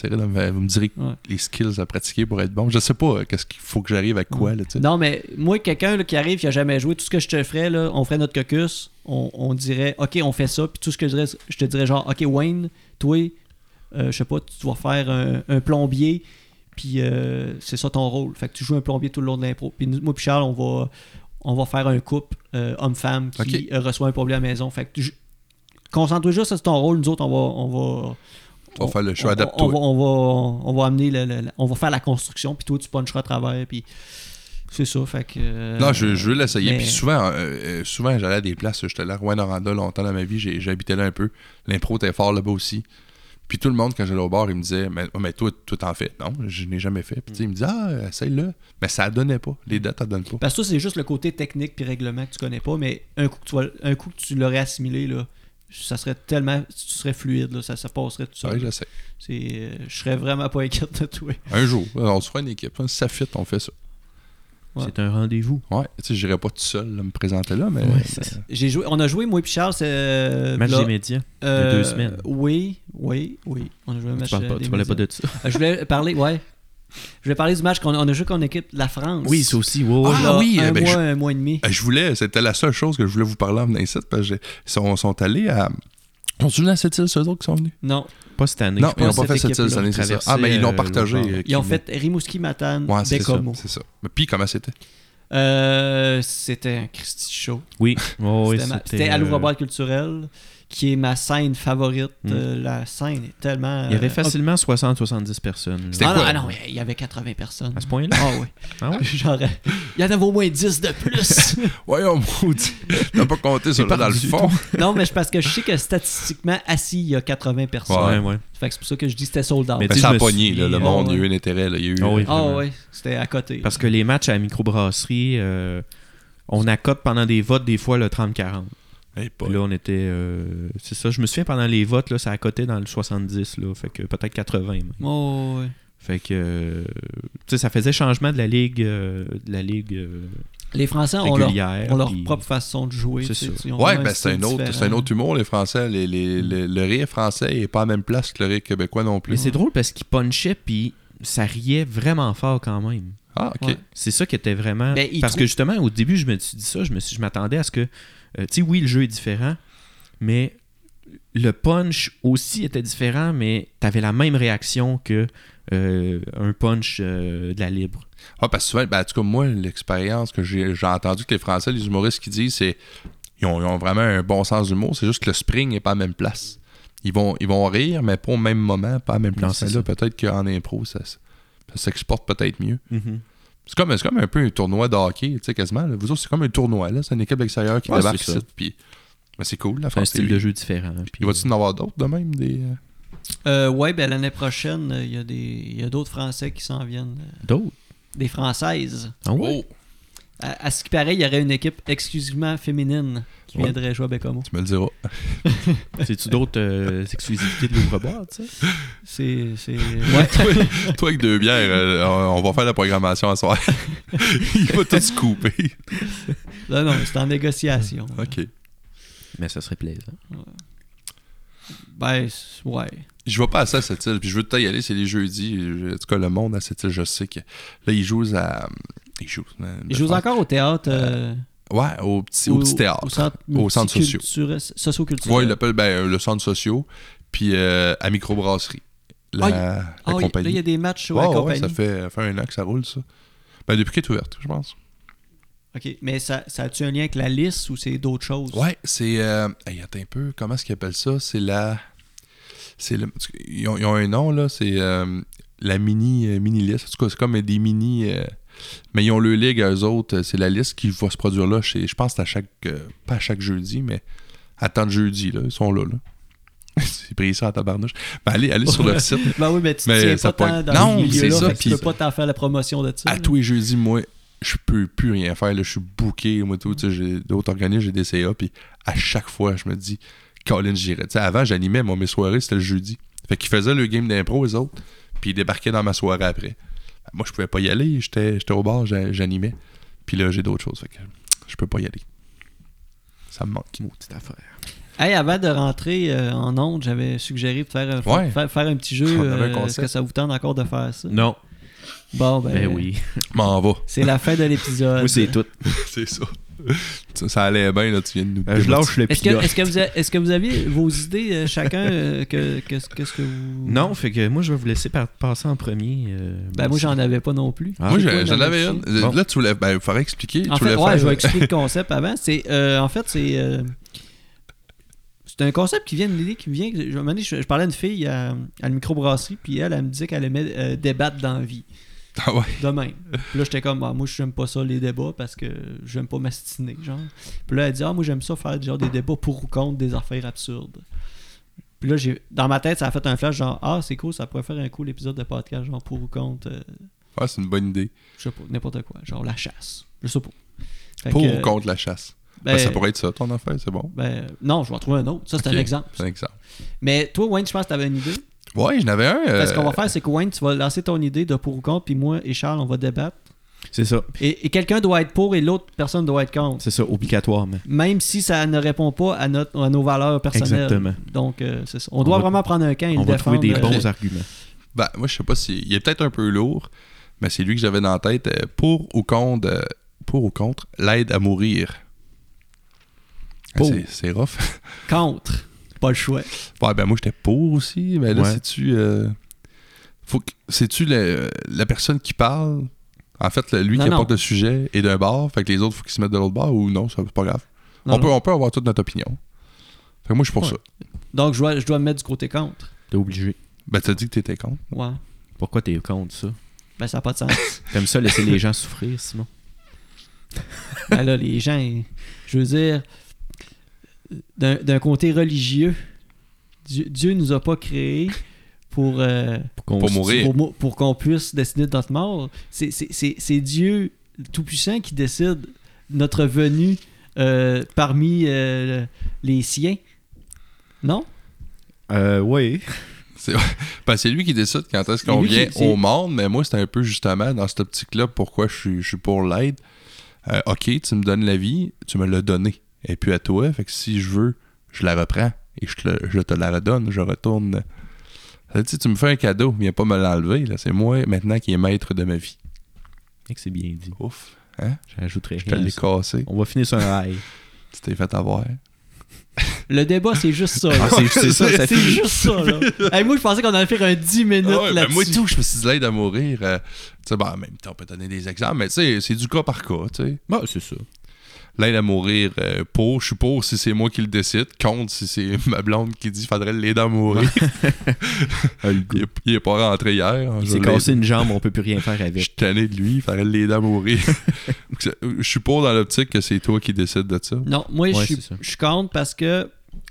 vous me direz Ouais. les skills à pratiquer pour être bon. Je sais pas, euh, qu'est-ce qu'il faut que j'arrive à quoi, là. Non, mais moi, quelqu'un là, qui arrive, qui a jamais joué, tout ce que je te ferais, là, on ferait notre caucus, on, on dirait, OK, on fait ça, puis tout ce que je dirais, je te dirais genre, OK, Wayne, toi, euh, je sais pas, tu dois faire un, un plombier, puis euh, c'est ça ton rôle. Fait que tu joues un plombier tout le long de l'impro. Puis nous- moi, puis Charles, on va, on va faire un couple euh, homme-femme qui euh, reçoit un problème à la maison. Fait que concentre-toi juste sur ton rôle. Nous autres, on va. On va On va faire le va- adapte-toi. On va, on, va, on va amener le, le- le- on va faire la construction, puis toi, tu puncheras à travers, puis c'est ça. Fait que. euh, Non, je, je veux l'essayer. mais- Puis souvent, euh, souvent j'allais à des places. J'étais là à Rouen-Noranda longtemps dans ma vie. J'habitais là un peu. L'impro était fort là-bas aussi. Puis tout le monde, quand j'allais au bar, il me disait Mais, oh, mais toi, toi, t'en fais. Non, je n'ai jamais fait. Puis sais, il me disait Ah, essaye-le. Mais ça donnait pas. Les dates, ça donne pas. Parce que ça, c'est juste le côté technique puis règlement que tu connais pas, mais un coup que tu, vas- un coup que tu l'aurais assimilé, là, ça serait tellement. Tu serais fluide, là, ça, ça passerait tout seul. j'essaie. C'est, euh, je serais vraiment pas inquiète de toi. Un jour, on se fera une équipe. Si ça fit, on fait ça. Ouais. C'est un rendez-vous. Ouais, tu sais, j'irai pas tout seul là, me présenter là, mais. Ouais, c'est. J'ai joué, on a joué, moi et puis Charles, c'est. euh, Match là, des médias. euh, deux semaines. Oui, oui, oui. On a joué un match. Tu, parles pas, euh, des tu parlais pas de ça. Euh, Je voulais parler, ouais. Je voulais parler du match qu'on on a joué contre l'équipe de la France. Oui, ça aussi. ouais, ouais. Ah, Là, oui, un, euh, ben, mois, je- un mois et demi. Euh, Je voulais, c'était la seule chose que je voulais vous parler en venant ici, parce qu'ils sont, sont allés à. On se souvient à cette île, ceux autres qui sont venus? Non. Pas cette année. Non, ils n'ont pas fait cette cette île cette année, c'est ça. Ah, mais ils l'ont euh, partagé. euh, Ils ont fait Rimouski, Matane, Ouais, c'est ça. C'est ça. Mais puis, comment c'était? Euh, c'était un Christy Show. Oui, ouais, ouais, c'était, à euh, l'ouvre-boîte culturel, qui est ma scène favorite. Mm. Euh, la scène est tellement. Il y avait euh, facilement 60-70 personnes. C'était Ah non, quoi? ah non, il y avait 80 personnes. À ce point-là? Ah oui. Ah ouais? Genre, il y en avait au moins 10 de plus. Ouais, on maudit. T'as pas compté C'est là dans le fond. non, mais je- parce que je sais que statistiquement, assis, il y a 80 personnes. Ouais, ouais. Fait que c'est pour ça que je dis que c'était sold out. Mais sais, ça a pogné, le monde, euh, il y a eu un intérêt. Là, il y a eu, Ah oui. Ah ouais, c'était à côté. Parce que les matchs à la microbrasserie, euh, on accote pendant des votes des fois le 30-40. Hey, Puis là, on était. euh, c'est ça. Je me souviens pendant les votes, là, ça accotait dans le 70, là. Fait que peut-être 80 même. Oh, ouais. Fait que. euh, tu sais, ça faisait changement de la ligue. euh, de la ligue euh, Les Français ont leur, régulière. ont leur puis- propre façon de jouer. C'est Ouais, ben c'est un autre, c'est un autre humour, les Français. Les, les- le, le rire français est pas à la même place que le rire québécois non plus. Mais c'est drôle parce qu'il punchait, puis ça riait vraiment fort quand même. Ah, ok. Ouais. C'est ça qui était vraiment. Ben, Parce trou- que justement, au début, je me suis dit ça, je me suis, je m'attendais à ce que. Euh, tu sais, oui, le jeu est différent, mais le punch aussi était différent, mais t'avais la même réaction que euh, un punch euh, de la libre. Ah, parce que souvent, ben, en tout cas, moi, l'expérience que j'ai entendu que les Français, les humoristes qui disent, c'est ils ont, ils ont vraiment un bon sens d'humour. C'est juste que le spring n'est pas à la même place. Ils vont, ils vont rire, mais pas au même moment, pas à la même place. là, peut-être qu'en impro, ça, ça s'exporte peut-être mieux. Comme, c'est comme un peu un tournoi de hockey, tu sais, quasiment. là. Vous autres, c'est comme un tournoi, là. C'est une équipe d'extérieur qui Ouais, débarque ici. Puis, mais c'est cool, la C'est un France. style de jeu différent. Il puis- va-tu en avoir d'autres de même des. euh, Euh, ouais, ben l'année prochaine, euh, il y a des il y a d'autres Français qui s'en viennent. D'autres? Des Françaises. Ah? Oh, À, à ce qui paraît, il y aurait une équipe exclusivement féminine qui Ouais. viendrait jouer à Bécamo. tu me le diras. C'est-tu d'autres euh, exclusivités de l'ouvre-boîte, ça? C'est. c'est... Ouais. toi, toi, avec deux bières, euh, on va faire la programmation à soir. Il va tout se couper. non, non, c'est en négociation. OK. Mais ça serait plaisant. Ben, ouais. Je vais pas à ça à cette île, puis je veux tout y aller, c'est les jeudis. Je- En tout cas, le monde à cette île, je sais que. Là, ils jouent à. Jouent. euh, Ils jouent encore au théâtre. euh, Ouais, au petit, au petit théâtre. Au centre, Au centre socio. Socio-culturel. Ouais, ils l'appellent ben, euh, le centre sociaux, puis euh, à microbrasserie. La, la Ah, compagnie. là, il y a des matchs Ouais, à ouais, ça fait, fait un an que ça roule, ça. Ben, depuis qu'elle est ouverte, je pense. OK, mais ça, ça a-tu un lien avec la liste ou c'est d'autres choses? Ouais, c'est. Euh... Hey, attends un peu, comment est-ce qu'ils appellent ça? C'est la. C'est le... ils, ont, ils ont un nom, là, c'est euh, la mini, euh, mini liste. En tout cas, c'est comme des mini. Euh, Mais ils ont le ligue à eux autres. euh, C'est la liste qui va se produire là. Chez... Je pense que c'est à chaque. euh, Pas à chaque jeudi, mais à temps de jeudi, là. Ils sont là, là. c'est pris ça à tabarnouche. Ben, allez, allez sur leur site. Ben oui, mais tu Mais tiens ça pas tant dans Non, ce milieu-là, c'est ça, fait tu peux pas t'en faire la promotion de ça. À là. tous les jeudis, moi, je peux plus rien faire. Là, je suis booké. Moi, tout, j'ai d'autres organismes, j'ai des CA. Puis à chaque fois, je me dis, Colin, j'irai. Tu sais, avant, j'animais, moi, mes soirées, c'était le jeudi. Fait qu'ils faisaient le game d'impro, les autres. Puis ils débarquaient dans ma soirée après. Moi, je pouvais pas y aller. J'étais j'étais au bar, j'a- j'animais. Puis là, j'ai d'autres choses. Fait que je peux pas y aller. Ça me manque. Maudite affaire. Hey, avant de rentrer euh, en onde, j'avais suggéré de faire, un- Ouais. faire, faire un petit jeu. Euh, Est-ce que ça vous tente encore de faire ça? Non. Bon, ben, Ben oui. M'en va. c'est la fin de l'épisode. Moi, c'est tout. c'est ça. Ça, ça allait bien, là, tu viens de nous. Euh, je lâche le Est-ce que, est-ce, que vous a- est-ce que vous aviez vos idées, euh, chacun, euh, que, que- qu'est-ce que vous... Non, fait que moi, je vais vous laisser par- passer en premier. euh, Ben, moi, j'en avais pas non plus. Ah. Moi, quoi, j'en avais une. Bon. Là, tu voulais. Ben, il faudrait expliquer. En tu fait, ouais, faire- je vais expliquer le concept avant. C'est, euh, en fait, c'est, euh, c'est un concept qui vient de l'idée qui vient. Je, je, je parlais à une fille à, à la microbrasserie, puis elle, elle me disait qu'elle aimait euh, débattre dans la vie. Ah ouais. De même. Puis là, j'étais comme, ah, moi, j'aime pas ça, les débats, parce que j'aime pas m'astiner, genre. Puis là, elle dit, ah, moi, j'aime ça faire genre des débats pour ou contre des affaires absurdes. Puis là, j'ai, dans ma tête, ça a fait un flash, genre, ah, c'est cool, ça pourrait faire un cool épisode de podcast, genre pour ou contre, euh, Ouais, c'est une bonne idée. je sais pas, n'importe quoi, genre la chasse. Je sais pas. Fait Pour que, ou contre la chasse. ben, Ben, ça pourrait être ça, ton affaire, c'est bon. ben, non, je vais en trouver un autre. Ça, c'est un exemple. C'est un exemple. Mais toi, Wayne, je pense que tu avais une idée. Ouais, j'en avais un. euh, Ce qu'on va faire, c'est que Wayne, tu vas lancer ton idée de pour ou contre, puis moi et Charles, on va débattre. C'est ça. Et, et quelqu'un doit être pour et l'autre personne doit être contre. C'est ça, obligatoirement. Même si ça ne répond pas à, notre, à nos valeurs personnelles. Exactement. Donc, euh, c'est ça. On doit va- vraiment prendre un camp et On le va trouver des bons arguments. Ben, moi, je sais pas si. Il est peut-être un peu lourd, mais c'est lui que j'avais dans la tête. euh, pour ou contre. pour ou contre l'aide à mourir. Pour. c'est- C'est rough. Contre. Pas le choix. Ouais, ben moi, j'étais pour aussi, mais là, Ouais. c'est-tu. euh, faut que- C'est-tu le- la personne qui parle? En fait, le- lui Non, qui non. apporte le sujet est d'un bord, fait que les autres, faut qu'ils se mettent de l'autre bord ou non, ça, c'est pas grave. Non, on, Peut, on peut avoir toute notre opinion. Fait que moi, je suis pour Ouais. ça. Donc, je dois, je dois me mettre du côté contre. T'es obligé. Ben, t'as dit que t'étais contre. Ouais. Pourquoi t'es contre ça? Ben, ça n'a pas de sens. T'aimes ça laisser les gens souffrir, Simon? ben là, les gens, je veux dire, d'un d'un côté religieux, Dieu, Dieu nous a pas créés pour, euh, qu'on Pour se- mourir. pour, qu'on puisse décider de notre mort. C'est- C'est c'est- c'est Dieu Tout-Puissant qui décide notre venue euh, parmi euh, les siens. Non? Euh, oui. C'est ben, c'est lui qui décide quand est-ce qu'on qui- vient au monde, mais moi, c'est un peu justement dans cette optique-là pourquoi je suis, je suis pour l'aide. Euh, ok, tu me donnes la vie, tu me l'as donnée. Et puis à toi, fait que si je veux, je la reprends et je te, je te la redonne, je retourne. Ça dire, tu me fais un cadeau, viens pas me l'enlever, là. C'est moi maintenant qui est maître de ma vie. Que c'est bien dit. Ouf, hein? J'ajouterais Je te l'ai cassé. On va finir sur un high. Tu t'es fait avoir. Le débat, c'est juste ça. Ah, c'est c'est ça, ça c'est finit. juste ça. Là. Hey, moi, je pensais qu'on allait faire un 10 minutes Ah ouais, ben là-dessus. moi tout, je me suis dit l'aide à mourir. euh, tu sais, ben, en même temps, on peut donner des exemples, mais tu sais, c'est du cas par cas, tu sais. Bah, c'est ça. L'aide à mourir euh, pour, je suis pour si c'est moi qui le décide, contre si c'est ma blonde qui dit faudrait l'aider à mourir. Ah, il, est, il est pas rentré hier. Il je s'est cassé une jambe, on peut plus rien faire Je avec. suis tanné de lui, il faudrait l'aider à mourir. je suis pour dans l'optique que c'est toi qui décides de ça. Non, moi, je Ouais, suis- je contre parce que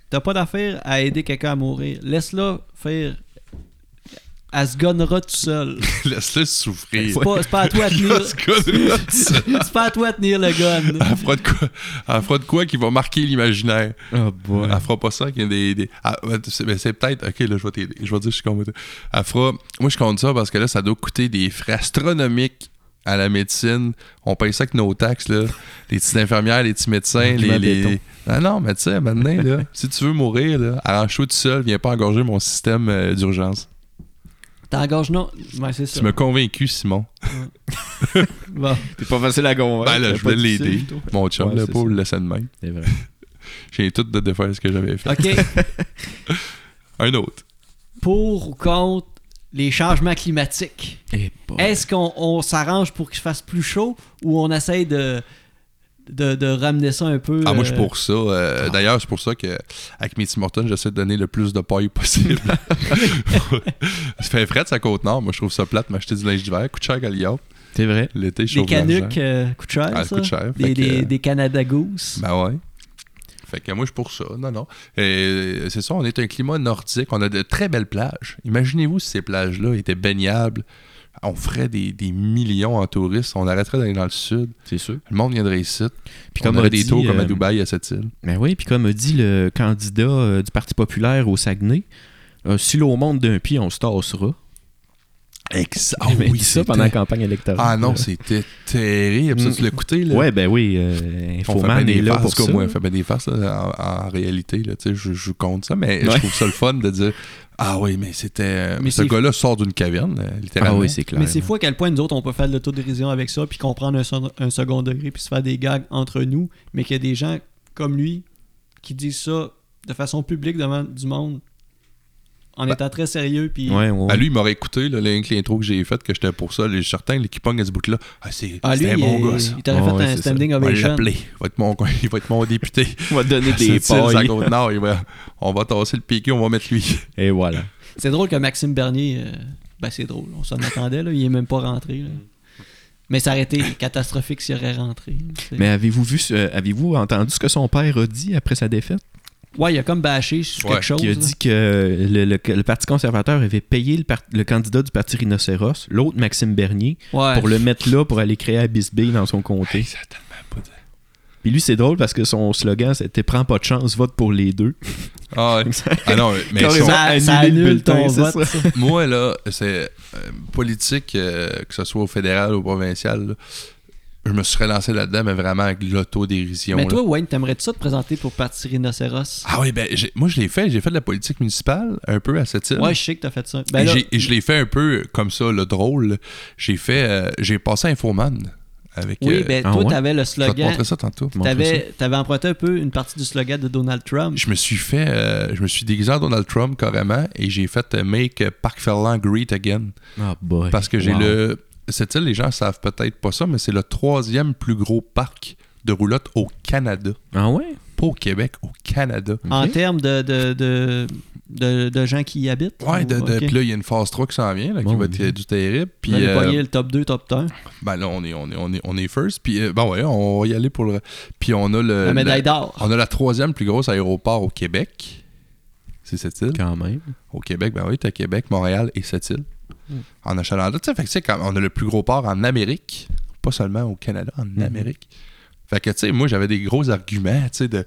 t'as pas d'affaire à aider quelqu'un à mourir. Laisse-le faire. Elle se gonnera tout seul. Laisse-le souffrir. C'est pas, à toi de tenir. C'est pas à toi de tenir le gun. Elle fera de quoi, elle fera de quoi qui va marquer l'imaginaire. Oh boy. Elle fera pas ça qu'il y a des. des- Ah, ben, c'est peut-être. Ok, là, je vais t'aider. Je vais dire, je suis contre. Elle fera. Moi, je compte ça parce que là, ça doit coûter des frais astronomiques à la médecine. On paye ça avec nos taxes, là. Les petites infirmières, les petits médecins, les. les... Ah non, mais tu sais, maintenant, là, si tu veux mourir, là, arrange-toi tout seul, viens pas engorger mon système euh, d'urgence. T'engorges non. Ouais, c'est ça. Tu m'as convaincu, Simon. Bon. T'es pas facile à convaincre. Ben là, je voulais l'aider. Mon chum, Ouais, le laisser de même. C'est vrai. J'ai tout de défaire ce que j'avais fait. OK. Un autre. Pour ou contre les changements climatiques? Eh. Est-ce qu'on on s'arrange pour qu'il fasse plus chaud ou on essaye de, de, de ramener ça un peu? Ah, moi, je suis euh, pour ça. Euh, Ah. D'ailleurs, c'est pour ça que avec mes Tim Hortons, j'essaie de donner le plus de paille possible. ça fait frais de sa côte nord. Moi, je trouve ça plate, m'acheter du linge d'hiver. Coûte cher. C'est vrai. L'été, je Des canucks euh, coûtent cher, Ah, ça? coûte cher. Des, que, des, euh, des Canada Goose? Ben ouais. Fait que moi, je suis pour ça. Non, non. Et c'est ça, on est un climat nordique. On a de très belles plages. Imaginez-vous si ces plages-là étaient baignables. On ferait des, des millions en touristes. On arrêterait d'aller dans le sud. C'est sûr. Le monde viendrait ici. Puis on comme aurait des tours comme à euh, Dubaï à cette île. Ben oui, puis comme a dit le candidat euh, du Parti populaire au Saguenay, euh, si l'eau monte d'un pied, on se tassera. Ex- Ah oui, ça pendant la campagne électorale. Ah non, c'était terrible. Ça, tu l'as écouté, là? Ouais, ben oui, euh, Infoman est des là pour ça. moi, on fait bien des farces là, en, en réalité. Là, tu sais, je, je compte ça, mais Ouais. je trouve ça le fun de dire Ah oui, mais c'était. euh, Mais ce c'est- gars-là sort d'une caverne, euh, Ah littéralement. oui, c'est clair. Mais c'est fou à quel point nous autres, on peut faire de l'autodérision avec ça, puis comprendre un, son- un second degré, puis se faire des gags entre nous, mais qu'il y a des gens comme lui qui disent ça de façon publique devant du monde en Ben- étant très sérieux, puis... Ouais, ouais. Ben, lui, il m'aurait écouté, là, l'in- l'intro que j'ai faite, que j'étais pour ça. Les certains, les qui pognent à ce bout-là, ah, c'est Ah, lui, c'est un il, bon gars, il t'aurait Ouais, fait ouais, un standing On va ovation. Il va être mon, il va être mon député. On va donner des pailles. nord. il va- on va tasser le piqué, on va mettre lui. Et voilà. C'est drôle que Maxime Bernier... euh, ben, c'est drôle, on s'en attendait, là, il est même pas rentré. là. Mais ça aurait été catastrophique s'il aurait rentré. Mais avez-vous vu, ce- euh, avez-vous entendu ce que son père a dit après sa défaite? Ouais, il a comme bâché sur Ouais, quelque chose. Qui a là. dit que le, le- que le Parti conservateur avait payé le, par- le candidat du Parti Rhinocéros, l'autre Maxime Bernier, Ouais. pour le mettre là pour aller créer à Bisbee dans son comté. Hey, ça pas de- Puis lui, c'est drôle parce que son slogan, c'était Prends pas de chance, vote pour les deux. Ah. Ah non, mais son- ça, ça le ton bulletin, c'est vote. ça. ça. moi, là, c'est euh, politique, euh, que ce soit au fédéral ou au provincial, là, je me serais lancé là-dedans, mais vraiment avec l'autodérision. Mais là. toi, Wayne, t'aimerais-tu ça te présenter pour Parti Rhinocéros? Ah oui, ben, moi, je l'ai fait. J'ai fait de la politique municipale, un peu à cette île. Ouais, je sais que t'as fait ça. Et Ben là, et je l'ai fait un peu comme ça, le drôle. J'ai fait, euh, j'ai passé Infoman avec. oui, euh, ben ah toi, ouais? t'avais le je vais te slogan. montrer ça tantôt. T'avais, t'avais emprunté un peu une partie du slogan de Donald Trump. Je me suis fait, euh, je me suis déguisé en Donald Trump carrément et j'ai fait euh, Make Park Ferland Great Again Ah boy. parce que j'ai Wow. le, cette île, les gens savent peut-être pas ça, mais c'est le troisième plus gros parc de roulotte au Canada, Ah ouais? pas au Québec, au Canada. En termes de, de, de, de, de gens qui y habitent? Ouais, de, Ou- de- ok. puis là, il y a une phase 3 qui s'en vient, là, qui Bon, va être oui. du terrible. Puis, Vous allez euh, le top 2, top 1. ben là, on est, on est, on est, on est first. Puis, euh, ben ouais, on va y aller pour le. Puis, on a le. La médaille d'or. On a la troisième plus grosse aéroport au Québec. C'est cette île. Quand même. Au Québec, ben oui, t'as Québec, Montréal et cette île. Hmm. En achalandant. Tu sais, fait que, tu sais, quand on a le plus gros port en Amérique, pas seulement au Canada, en Mhm. Amérique. Fait que, tu sais, moi, j'avais des gros arguments, tu sais, de.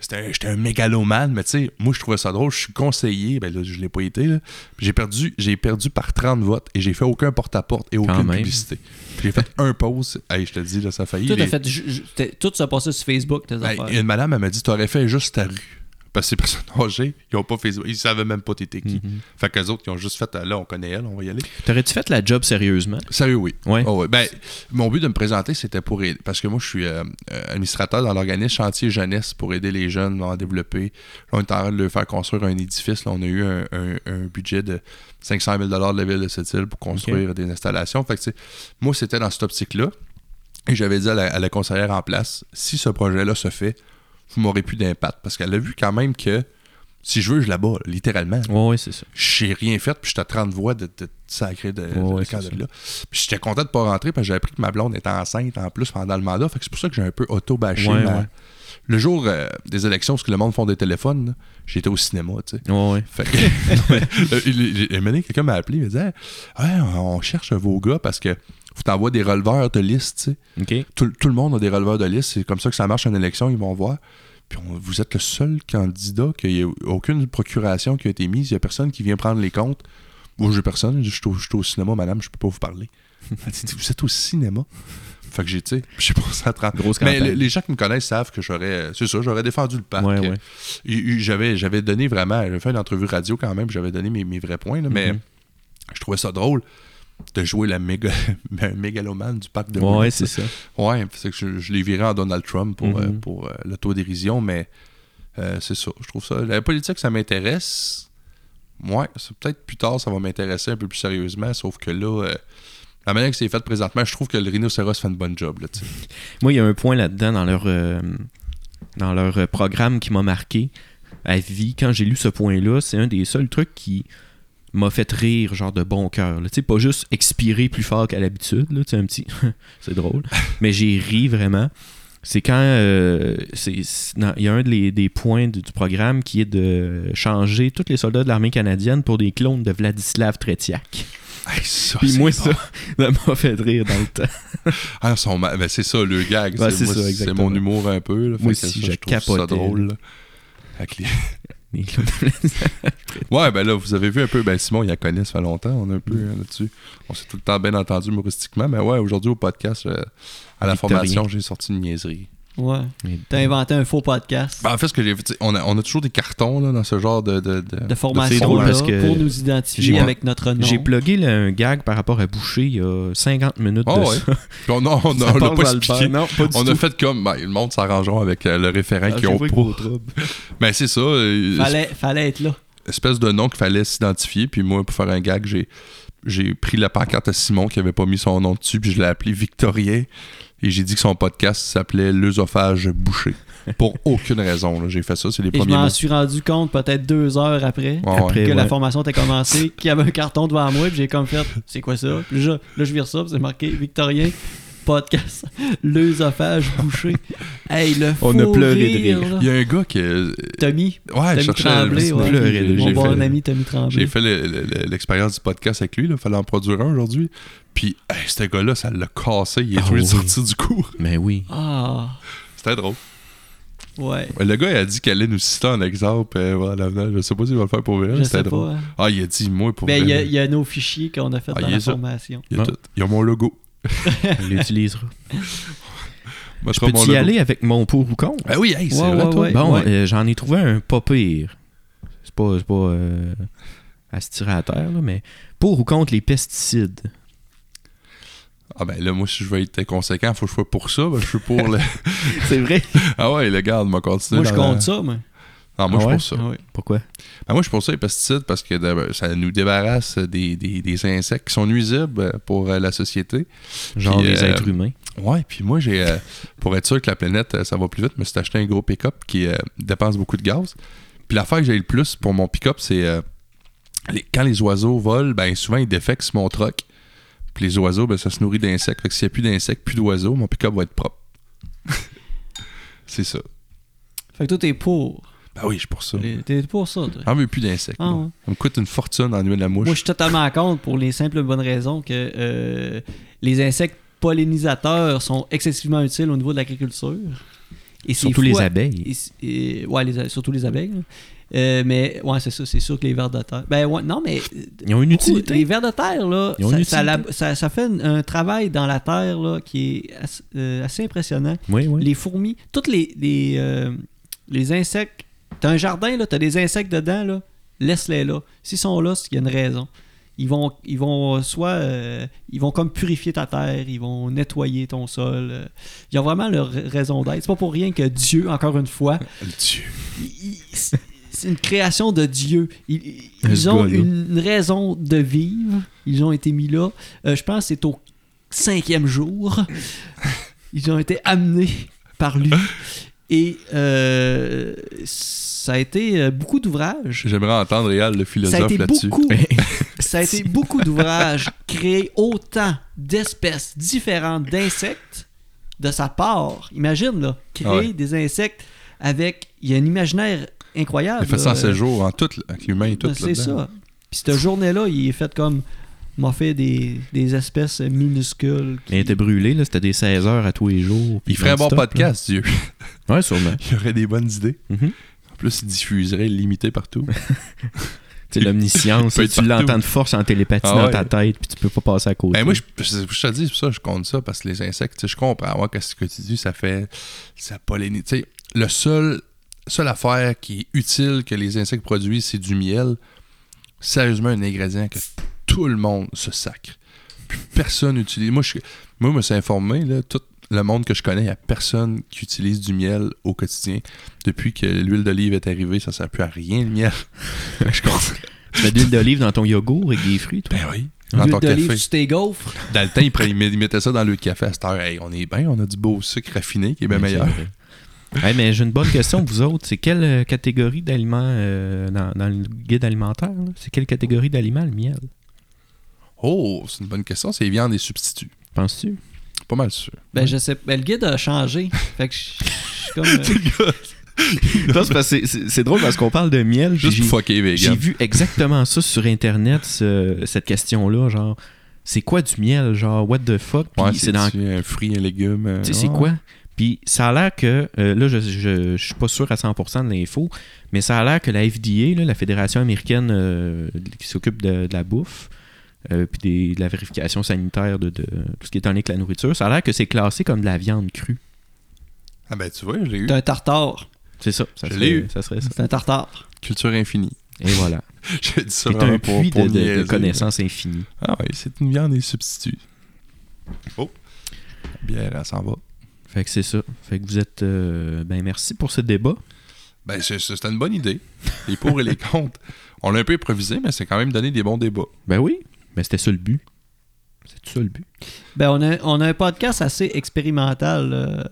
J'étais un, mégalomane, mais tu sais, moi, je trouvais ça drôle. Je suis conseiller, ben là, je l'ai pas été, J'ai perdu, j'ai perdu par 30 votes et j'ai fait aucun porte-à-porte et aucune publicité. Puis j'ai fait un pause. Hey, je te le dis, là, ça a failli. Tout, les- fait, tout se passait sur Facebook, tes affaires. une madame, elle m'a dit, t'aurais fait juste ta rue. Parce que ces personnes âgées, ils ont pas Facebook. Ils savaient même pas t'étais qui. Mhm. Fait qu'eux autres, ils ont juste fait, là, on connaît elle, on va y aller. T'aurais-tu fait la job sérieusement? Sérieux, oui. Ouais. Oh, ouais. Ben, mon but de me présenter, c'était pour aider. Parce que moi, je suis euh, euh, administrateur dans l'organisme Chantier Jeunesse pour aider les jeunes à développer. Là, on est en train de leur faire construire un édifice. Là, on a eu un, un- un budget de 500 000 de la ville de cette île pour construire des installations. Fait que, tu sais, moi, c'était dans cette optique-là. Et j'avais dit à la, à la conseillère en place si ce projet-là se fait, vous m'aurez plus d'impact. Parce qu'elle a vu quand même que si je veux, je la bats, littéralement. Ouais, ouais, c'est ça. J'ai rien fait, puis j'étais à 30 voix de, de sacré de, ça. de là. Puis j'étais content de pas rentrer parce que j'ai appris que ma blonde était enceinte en plus pendant le mandat. Fait que c'est pour ça que j'ai un peu auto-bâché. Ouais, ma- ouais. Le jour euh, des élections, parce que le monde font des téléphones, j'étais au cinéma, tu sais. Ouais, ouais. Fait que, quelqu'un m'a appelé, il me disait Ouais, on cherche vos gars parce que vous t'envoie des releveurs de liste, tu sais. OK. Tout, tout le monde a des releveurs de liste, c'est comme ça que ça marche en élection, ils vont voir. Puis on- vous êtes le seul candidat qu'il n'y a aucune procuration qui a été mise, il n'y a personne qui vient prendre les comptes. Moi, j'ai personne, je suis au, cinéma, madame, je peux pas vous parler. Vous êtes au cinéma? Fait que j'ai, tu sais, j'ai passé à 30. Grosse Mais le- les gens qui me connaissent savent que j'aurais, c'est ça, j'aurais défendu le parc. Ouais, ouais. J'avais, j'avais donné vraiment, j'avais fait une entrevue radio quand même, j'avais donné mes, mes vrais points, là, mais Mhm. je trouvais ça drôle de jouer la méga, un mégalomane du parc de Ouais, c'est ça. Ouais, c'est que je, je l'ai viré en Donald Trump pour, euh, pour euh, l'autodérision, mais euh, c'est ça. Je trouve ça. La politique, ça m'intéresse. Ouais, c'est peut-être plus tard, ça va m'intéresser un peu plus sérieusement, sauf que là, euh, la manière que c'est fait présentement, je trouve que le rhinocéros fait une bonne job. Là. Moi, il y a un point là-dedans dans leur, dans leur programme qui m'a marqué à vie. Quand j'ai lu ce point-là, c'est un des seuls trucs qui m'a fait rire, genre de bon cœur. Tu sais, pas juste expirer plus fort qu'à l'habitude, tu sais, un petit... c'est drôle. Mais j'ai ri vraiment. C'est quand... euh, c'est- Il y a un des, des points du, du programme qui est de changer tous les soldats de l'armée canadienne pour des clones de Vladislav Tretiak. Hey, ça, Puis c'est moi, bon. ça, ça m'a fait rire dans le temps. Ah, son ben, c'est ça, le gag. C'est mon humour un peu. là. Moi aussi, ça, je trouve ça capotais, drôle. là. là. Avec les- des Claude. Ouais, ben là, vous avez vu un peu, ben Simon, il la connaît, ça fait longtemps, on a un peu euh, là-dessus. On s'est tout le temps bien entendu humoristiquement, mais ouais, aujourd'hui au podcast, euh, à la Victorien. formation, j'ai sorti une niaiserie. Ouais. Mais- T'as inventé un faux podcast Ben, en fait, ce que j'ai fait, on a, on a toujours des cartons là, dans ce genre de. de, de- de formation c'est drôle là, parce que pour nous identifier j'ai- avec notre nom. J'ai plugué là, un gag par rapport à Boucher il y a 50 minutes Ah de ouais. ça. On, l'a pas expliqué. Non, pas On tout. a fait comme, ben, le monde s'arrangeant avec euh, le référent Ah, qui ont pas. trouble. Ben, c'est ça. euh, Fallait, fallait être là. espèce de nom qu'il fallait s'identifier. Puis moi, pour faire un gag, j'ai, j'ai pris la pancarte à Simon qui avait pas mis son nom dessus, puis je l'ai appelé Victorien. Et j'ai dit que son podcast s'appelait L'œsophage bouché. Pour aucune raison. là. J'ai fait ça, c'est les Et je premiers m'en mots. suis rendu compte peut-être deux heures après. Après, que la formation était commencée, qu'il y avait un carton devant moi, puis j'ai comme fait, c'est quoi ça? Puis là, là, je vire ça, c'est marqué Victorien, podcast, l'œsophage bouché. Hey, le fou On a pleuré de rire, là. Il y a un gars qui. euh, Mon Ouais, je Tommy cherchais. Tremblay, ouais. de j'ai- Mon j'ai bon fait- ami Tommy J'ai Tremblay. fait le- le- l'expérience du podcast avec lui. Il fallait en produire un aujourd'hui. Puis, hey, ce gars-là, ça l'a cassé. Il est Ah toujours oui. sorti du cours. Mais oui. Ah, C'était drôle. ouais. Le gars, il a dit qu'il allait nous citer un exemple. euh, voilà, l'avenir. je sais pas s'il va le faire pour vrai. Je C'était sais drôle. pas. hein. Ah, il a dit, moi, pour Ben, vrai. il y, a- il y a nos fichiers qu'on a fait Ah, dans il y la a ça. formation. Il y a tout. Il y a mon logo. On l'utilisera. Je peux y aller avec mon pour ou contre? Ben oui, hey, c'est Ouais, vrai, ouais, toi. ouais. Bon, euh, j'en ai trouvé un pas pire. C'est pas, c'est pas euh, à se tirer à terre, là, mais pour ou contre les pesticides? Ah ben là, moi, si je veux être conséquent, faut que je sois pour ça. Ben, je suis pour le... C'est vrai? Ah ouais, le gars, m'a continué. Moi, je dans la- compte ça, mais. Ah, moi, Ah je ouais? suis pour ça. Ah ouais. Pourquoi? Ben, moi, je suis pour ça, les pesticides, parce que ça nous débarrasse des, des, des insectes qui sont nuisibles pour euh, la société. Genre Puis, les euh, êtres humains. Ouais, puis moi, j'ai euh, pour être sûr que la planète, ça va plus vite, je me suis acheté un gros pick-up qui euh, dépense beaucoup de gaz. Puis l'affaire que j'ai le plus pour mon pick-up, c'est euh, les- quand les oiseaux volent, ben souvent ils défectent sur mon truck. Puis les oiseaux, ben ça se nourrit d'insectes. Fait que s'il n'y a plus d'insectes, plus d'oiseaux, mon pick-up va être propre. c'est ça. Fait que toi, t'es pour. Ben oui, je suis pour ça. T'es pour ça, toi. J'en veux plus d'insectes. Ah, ouais. Ça me coûte une fortune en nuit de la mouche. Moi, je suis totalement contre pour les simples et bonnes raisons que euh, les insectes pollinisateurs sont excessivement utiles au niveau de l'agriculture. Et Surtout fou les abeilles. et ouais, les- surtout les abeilles. Euh, mais ouais, c'est ça, c'est sûr que les vers de terre. Ben ouais, non, mais Ils ont une beaucoup- utilité. les vers de terre, là, Ils ont ça, une ça, fait un, un travail dans la terre là, qui est assez, euh, assez impressionnant. Oui, oui. Les fourmis, toutes les, les, euh, les insectes. T'as un jardin, là, t'as des insectes dedans, là, laisse-les là. S'ils sont là, c'est qu'il y a une raison. Ils vont, ils vont soit. euh, ils vont comme purifier ta terre, ils vont nettoyer ton sol. euh. Ils ont vraiment leur ra- raison d'être. C'est pas pour rien que Dieu, encore une fois, Dieu. il- il- c'est une création de Dieu. Ils, ont une, une raison de vivre. Ils ont été mis là. Euh, je pense que c'est au cinquième jour. Ils ont été amenés par lui. Et euh, ça a été euh, beaucoup d'ouvrages. J'aimerais entendre Réal, le philosophe, là-dessus. ça a été beaucoup d'ouvrages créer autant d'espèces différentes d'insectes de sa part. Imagine là, créer Ah ouais. des insectes avec il y a un imaginaire incroyable. Il fait ça là. en 16 jours, en tout, avec l'humain et tout. C'est là-dedans. ça. Puis cette journée-là, il est fait comme m'a fait des, des espèces minuscules. qui- Il était brûlé, là, c'était des 16 heures à tous les jours. Il ferait un bon podcast, Dieu. Ouais, sûrement. Il aurait des bonnes idées. Mhm. En plus, il diffuserait limité partout. Tu sais, l'omniscience, tu l'entends de force en télépathie Ah dans ouais. ta tête, puis tu peux pas passer à côté. Ben moi, je, je, je te dis, c'est pour ça que je compte ça, parce que les insectes, tu sais, je comprends. Moi, qu'est-ce que tu dis, ça fait. Ça pollinise. Tu sais, le seul, seule affaire qui est utile que les insectes produisent, c'est du miel. Sérieusement, un ingrédient que tout le monde se sacre. Puis personne n'utilise. Moi, je, moi, je me suis informé, là, tout le monde que je connais, il n'y a personne qui utilise du miel au quotidien. Depuis que l'huile d'olive est arrivée, ça ne sert plus à rien, le miel. Je comprends. Tu mets de l'huile d'olive dans ton yogourt avec des fruits, toi? Ben oui. Dans L'huile ton d'olive café. sur tes gaufres. Dans le temps, ils, mettaient ça dans le café à cette heure. Hey, on est bien, on a du beau sucre raffiné qui est bien meilleur. Hey, mais j'ai une bonne question pour vous autres. C'est quelle euh, catégorie d'aliments euh, dans, dans le guide alimentaire? C'est quelle catégorie d'aliments, le miel? Oh, c'est une bonne question. C'est viande et substituts. Penses-tu? Pas mal sûr. Ben, je sais. Ben, le guide a changé. fait que je suis comme. euh, c'est parce que c'est- c'est drôle parce qu'on parle de miel. Juste j'ai- vu exactement ça sur Internet, ce- cette question-là. Genre, c'est quoi du miel? Genre, what the fuck? Puis Ouais, c'est dans. un fruit, un légume. euh, Tu sais, c'est quoi? Puis ça a l'air que, euh, là, je, je, je suis pas sûr à 100% de l'info, mais ça a l'air que la FDA, là, la Fédération américaine euh, qui s'occupe de, de la bouffe, euh, puis des- de la vérification sanitaire de, de tout ce qui est en lien avec la nourriture, ça a l'air que c'est classé comme de la viande crue. Ah ben tu vois, je l'ai eu. C'est un tartare. C'est ça. Ça Je serait, l'ai eu. Ça serait ça. C'est un tartare. Culture infinie. Et voilà. J'ai dit ça un pour, puits pour de, de- connaissances infinies. Ah oui, c'est une viande et substitut. Oh. Bière, elle s'en va. Fait que c'est ça. Fait que vous êtes. euh, ben merci pour ce débat. Ben, c'était une bonne idée. Les pour et les contre. On l'a un peu improvisé, mais c'est quand même donné des bons débats. Ben oui. Mais c'était ça le but? C'est ça le but? Ben, on a, on a un podcast assez expérimental. euh,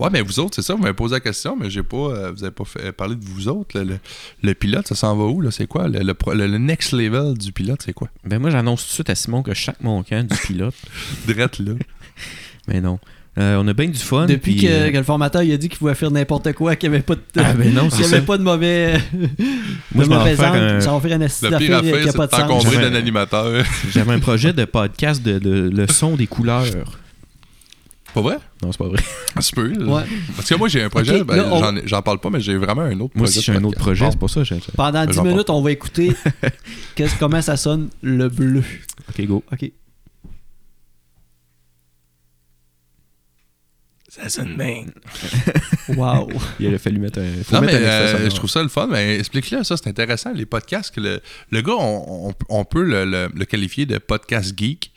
Ouais, mais vous autres, c'est ça, vous m'avez posé la question, mais j'ai pas, euh, vous avez pas fait, parlé de vous autres. le, le pilote, ça s'en va où? là? C'est quoi? Le, le pro- le- le next level du pilote, c'est quoi? Ben moi j'annonce tout de suite à Simon que chaque mon camp du pilote. Drette là. Mais non. Euh, on a bien du fun. Depuis puis, que, euh, que le formateur il a dit qu'il pouvait faire n'importe quoi, qu'il n'y avait pas de, Ah ben non, qu'il y avait pas de mauvais. Moi, de je mauvais faire un- Ça va faire un faire, qui a c'est pas de sens. d'un animateur. J'avais un projet de podcast de, de- le son des couleurs. pas vrai? Non, c'est pas vrai. Un peu. là. Ouais. Parce que moi, j'ai un projet, ben, là, on- j'en parle pas, mais j'ai vraiment un autre Moi projet. aussi j'ai un autre podcast. projet, Bon. c'est pour ça. j'ai- Pendant 10 J'en minutes, on va écouter qu'est-ce- comment ça sonne le bleu. Ok, go. OK. Ça sonne bien. Wow. Il aurait fallu mettre un. Faut Non, mettre mais un euh, je trouve ça le fun. Mais explique-le, ça, c'est intéressant. Les podcasts, que le, le gars, on, on- on peut le, le- le qualifier de podcast geek.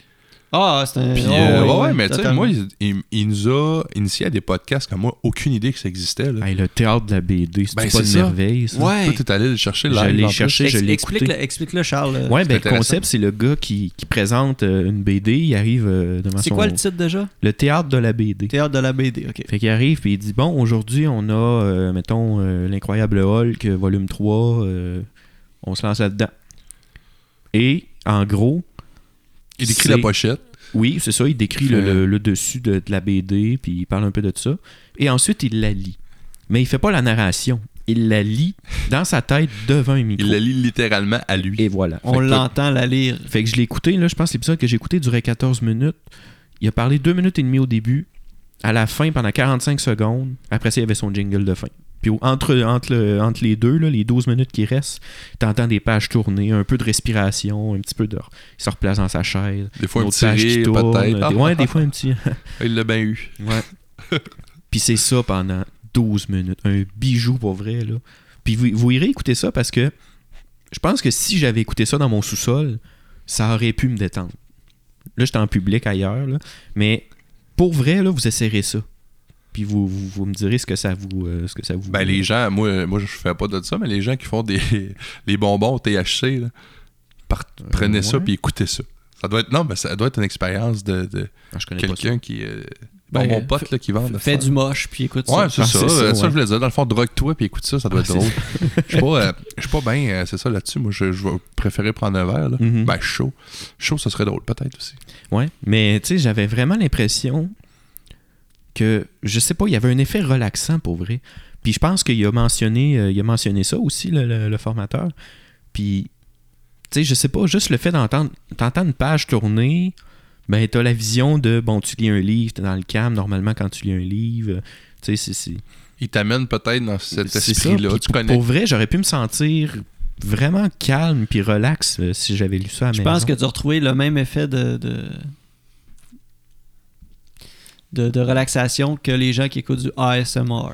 Ah, c'est un. Puis, oh, euh, oui, ouais, mais tu sais, moi, il, il- il nous a initié à des podcasts comme moi, aucune idée que ça existait. Là. Hey, le théâtre de la BD, c'est Ben, pas une ça. merveille, ça. Ouais. Toi, t'es allé le chercher Je live. l'ai en plus. cherché, je l'ai Explique-le, écouté. explique-le, Charles. Ouais, ben, le concept, c'est le gars qui, qui présente euh, une BD. Il arrive euh, devant C'est son. quoi le titre déjà? Le théâtre de la BD. Théâtre de la BD, ok. Fait qu'il arrive puis il dit Bon, aujourd'hui, on a, euh, mettons, euh, l'incroyable Hulk, volume 3. euh, on se lance là-dedans. Et, en gros, Il décrit la pochette. Oui, c'est ça. Il décrit le, Fait- le- le dessus de, de la BD, puis il parle un peu de ça. Et ensuite, il la lit. Mais il fait pas la narration. Il la lit dans sa tête devant un micro. Il la lit littéralement à lui. Et voilà. On Fait l'entend la lire. Fait que je l'ai écouté, là, je pense que l'épisode que j'ai écouté durait 14 minutes. Il a parlé 2 minutes et demie au début. À la fin, pendant 45 secondes. Après ça, il y avait son jingle de fin. Puis entre, entre, entre les deux, là, les 12 minutes qui restent, t'entends des pages tourner, un peu de respiration, un petit peu de... Il se replace dans sa chaise. Des fois, un petit rire, peut-être. Des- ouais, des fois un petit... Il l'a bien eu. Ouais. Puis c'est ça pendant 12 minutes. Un bijou pour vrai, là. Puis vous, vous irez écouter ça parce que je pense que si j'avais écouté ça dans mon sous-sol, ça aurait pu me détendre. Là, j'étais en public ailleurs, là. Mais pour vrai, là, vous essayerez ça. Puis vous, vous, vous me direz ce que ça vous... euh, ce que ça vous Ben, les gens, moi, moi, je fais pas de ça, mais les gens qui font des les bonbons au THC, là, par- prenez ça Euh, ouais. puis écoutez ça. Ça doit être, non, mais ça doit être une expérience de, de Ah, quelqu'un qui. euh, Ben, bon, mon pote là, qui vend. de Fais du moche, puis écoute Ouais, ça. c'est Ah, ça. c'est ça, euh, Ça, ouais. je voulais dire. Dans le fond, drogue-toi puis écoute ça, ça doit Ah, être c'est drôle. Je suis pas, euh, je suis pas bien, euh, c'est ça là-dessus. Moi, je, je vais préférer prendre un verre. Là. Mhm. Ben, chaud. Chaud, ça serait drôle, peut-être aussi. Ouais, mais tu sais, j'avais vraiment l'impression que, je sais pas, il y avait un effet relaxant pour vrai. Puis je pense qu'il a mentionné, euh, il a mentionné ça aussi, le, le- le formateur. Puis, tu sais, je sais pas, juste le fait d'entendre t'entends une page tourner, ben t'as la vision de, bon, tu lis un livre, t'es dans le cam, normalement, quand tu lis un livre, tu sais, c'est-. Il t'amène peut-être dans cet esprit-là. Tu pour- connais. Pour vrai, j'aurais pu me sentir vraiment calme puis relax euh, si j'avais lu ça à Je pense que tu as retrouvé le même effet de, de, de, de relaxation que les gens qui écoutent du ASMR.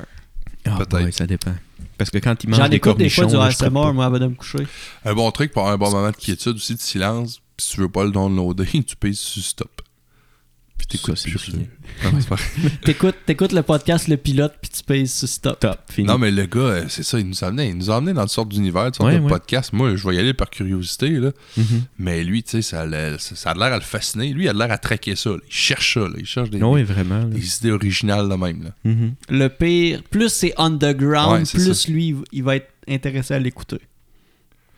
Ah, Peut-être. ouais, ça dépend. Parce que quand ils mangent J'en des écoute des fois du cornichons, ASMR, moi, avant de me coucher. Un bon truc pour avoir un bon moment de quiétude aussi, de silence. Puis si tu veux pas le downloader, tu payes sur stop. Puis t'écoutes Ça, c'est plus c'est vrai. T'écoutes, t'écoutes le podcast Le Pilote, puis tu payes sur stop. Top, fini. Non, mais le gars, euh, c'est ça, il nous a amené. Il nous a amené dans une sorte d'univers, une sorte Ouais, de ouais. podcast. Moi, je vais y aller par curiosité, là. Mhm. Mais lui, tu sais, ça, l'a- ça, a l'air à le fasciner. Lui, il a l'air à traquer ça. là. Il cherche ça. là. Il cherche des, Oui, vraiment. là. des idées originales de même. Là. Mhm. Le pire, plus c'est underground, Ouais, c'est plus ça. lui, il va- être intéressé à l'écouter.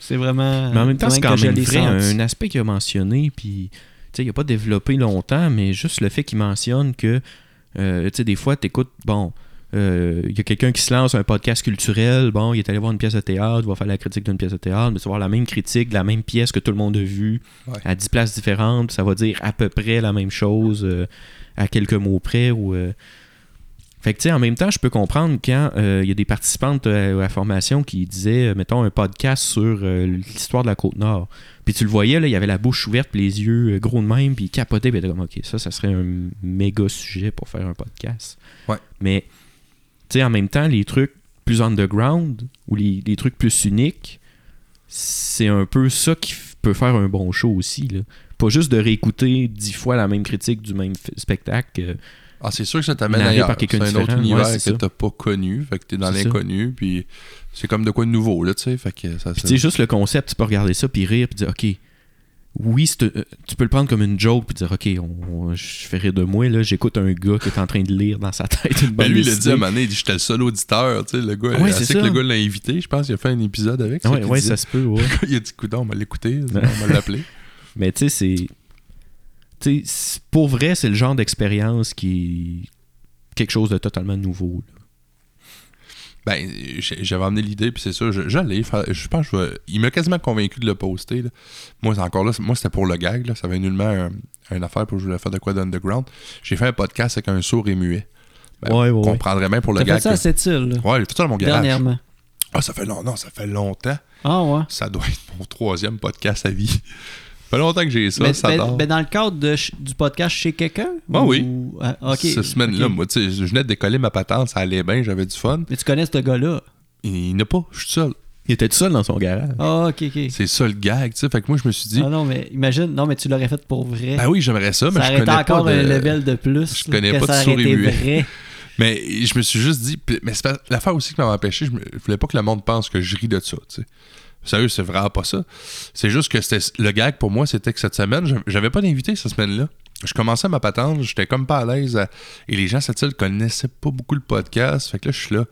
C'est vraiment. Mais en même temps, c'est que quand même vrai. Un aspect qu'il a mentionné, puis il n'a pas développé longtemps, mais juste le fait qu'il mentionne que, euh, tu sais, des fois, tu écoutes, bon, euh, il y a quelqu'un qui se lance un podcast culturel, bon, il est allé voir une pièce de théâtre, il va faire la critique d'une pièce de théâtre, mais tu vas voir la même critique de la même pièce que tout le monde a vue, Ouais. à 10 places différentes, ça va dire à peu près la même chose, euh, à quelques mots près, ou... Fait que, tu sais, en même temps, je peux comprendre quand euh, il y a des participantes euh, à la formation qui disaient, euh, mettons, un podcast sur euh, l'histoire de la Côte-Nord. Puis tu le voyais, là, il y avait la bouche ouverte, puis les yeux gros de même, puis il capotait, puis il était comme, OK, ça, ça serait un méga sujet pour faire un podcast. Ouais. Mais, tu sais, en même temps, les trucs plus underground, ou les, les trucs plus uniques, c'est un peu ça qui peut faire un bon show aussi, là. Pas juste de réécouter dix fois la même critique du même spectacle. euh, Ah, c'est sûr que ça t'amène ailleurs. C'est un autre univers ouais, c'est que ça. t'as pas connu. Fait que t'es dans C'est ça. l'inconnu. Puis c'est comme de quoi de nouveau, là, tu sais. Fait que ça, ça- sais, juste le concept, tu peux regarder ça, puis rire, puis dire, OK, oui, c'est, euh, tu peux le prendre comme une joke, puis dire, OK, on- on- je fais rire de moi, là, j'écoute un gars qui est en train de lire dans sa tête une Ben, lui, il a dit à un idée. moment donné, il dit J'étais le seul auditeur. Tu sais, le gars, Ouais, il c'est ça. que le gars l'a invité. Je pense qu'il a fait un épisode avec. c'est Ouais, qu'il ouais, ça se peut, ouais. il a dit Coudon, on va l'écouter. On va l'appeler. Mais tu sais, c'est. Pour vrai, c'est le genre d'expérience qui. quelque chose de totalement nouveau. là. Ben, j'avais amené l'idée, puis c'est ça, je- j'allais faire. Je pense que je vais- Il m'a quasiment convaincu de le poster. là. Moi, c'est encore là, moi, c'était pour le gag. Là. Ça avait nullement un- une affaire pour que je voulais faire de quoi d'underground. J'ai fait un podcast avec un sourd et muet. Ben, Ouais, bien pour le gag. fait ça à cette île, Ouais, j'ai fait ça dans mon garage. dernièrement. Ah, ça fait long... non, ça fait longtemps. Ah ouais. Ça doit être mon troisième podcast à vie. Ça fait longtemps que j'ai ça, mais, ça mais- dort. mais dans le cadre de du podcast chez quelqu'un Ah oui. ou- ah, ok. Cette semaine-là, moi, tu sais, je venais de décoller ma patente, ça allait bien, j'avais du fun. Mais tu connais ce gars-là? Il, il n'a pas, je suis seul. Il était tout seul dans son garage. Ah, ok, ok. C'est ça le gag, tu sais. Fait que moi, je me suis dit, Ah non, mais imagine, non, mais tu l'aurais fait pour vrai. ben oui, j'aimerais ça, mais ça je connais encore pas de... un level de plus. je connais que pas de été muet. vrai. Mais je me suis juste dit, mais c'est pas- l'affaire aussi qui m'a empêché, je, me- je voulais pas que le monde pense que je ris de ça, tu sais. Sérieux, c'est vraiment pas ça. C'est juste que c'était le gag pour moi, c'était que cette semaine, j'avais pas d'invité cette semaine-là. Je commençais ma patente, j'étais comme pas à l'aise. Et les gens, cette île, connaissaient pas beaucoup le podcast. Fait que là, je suis là.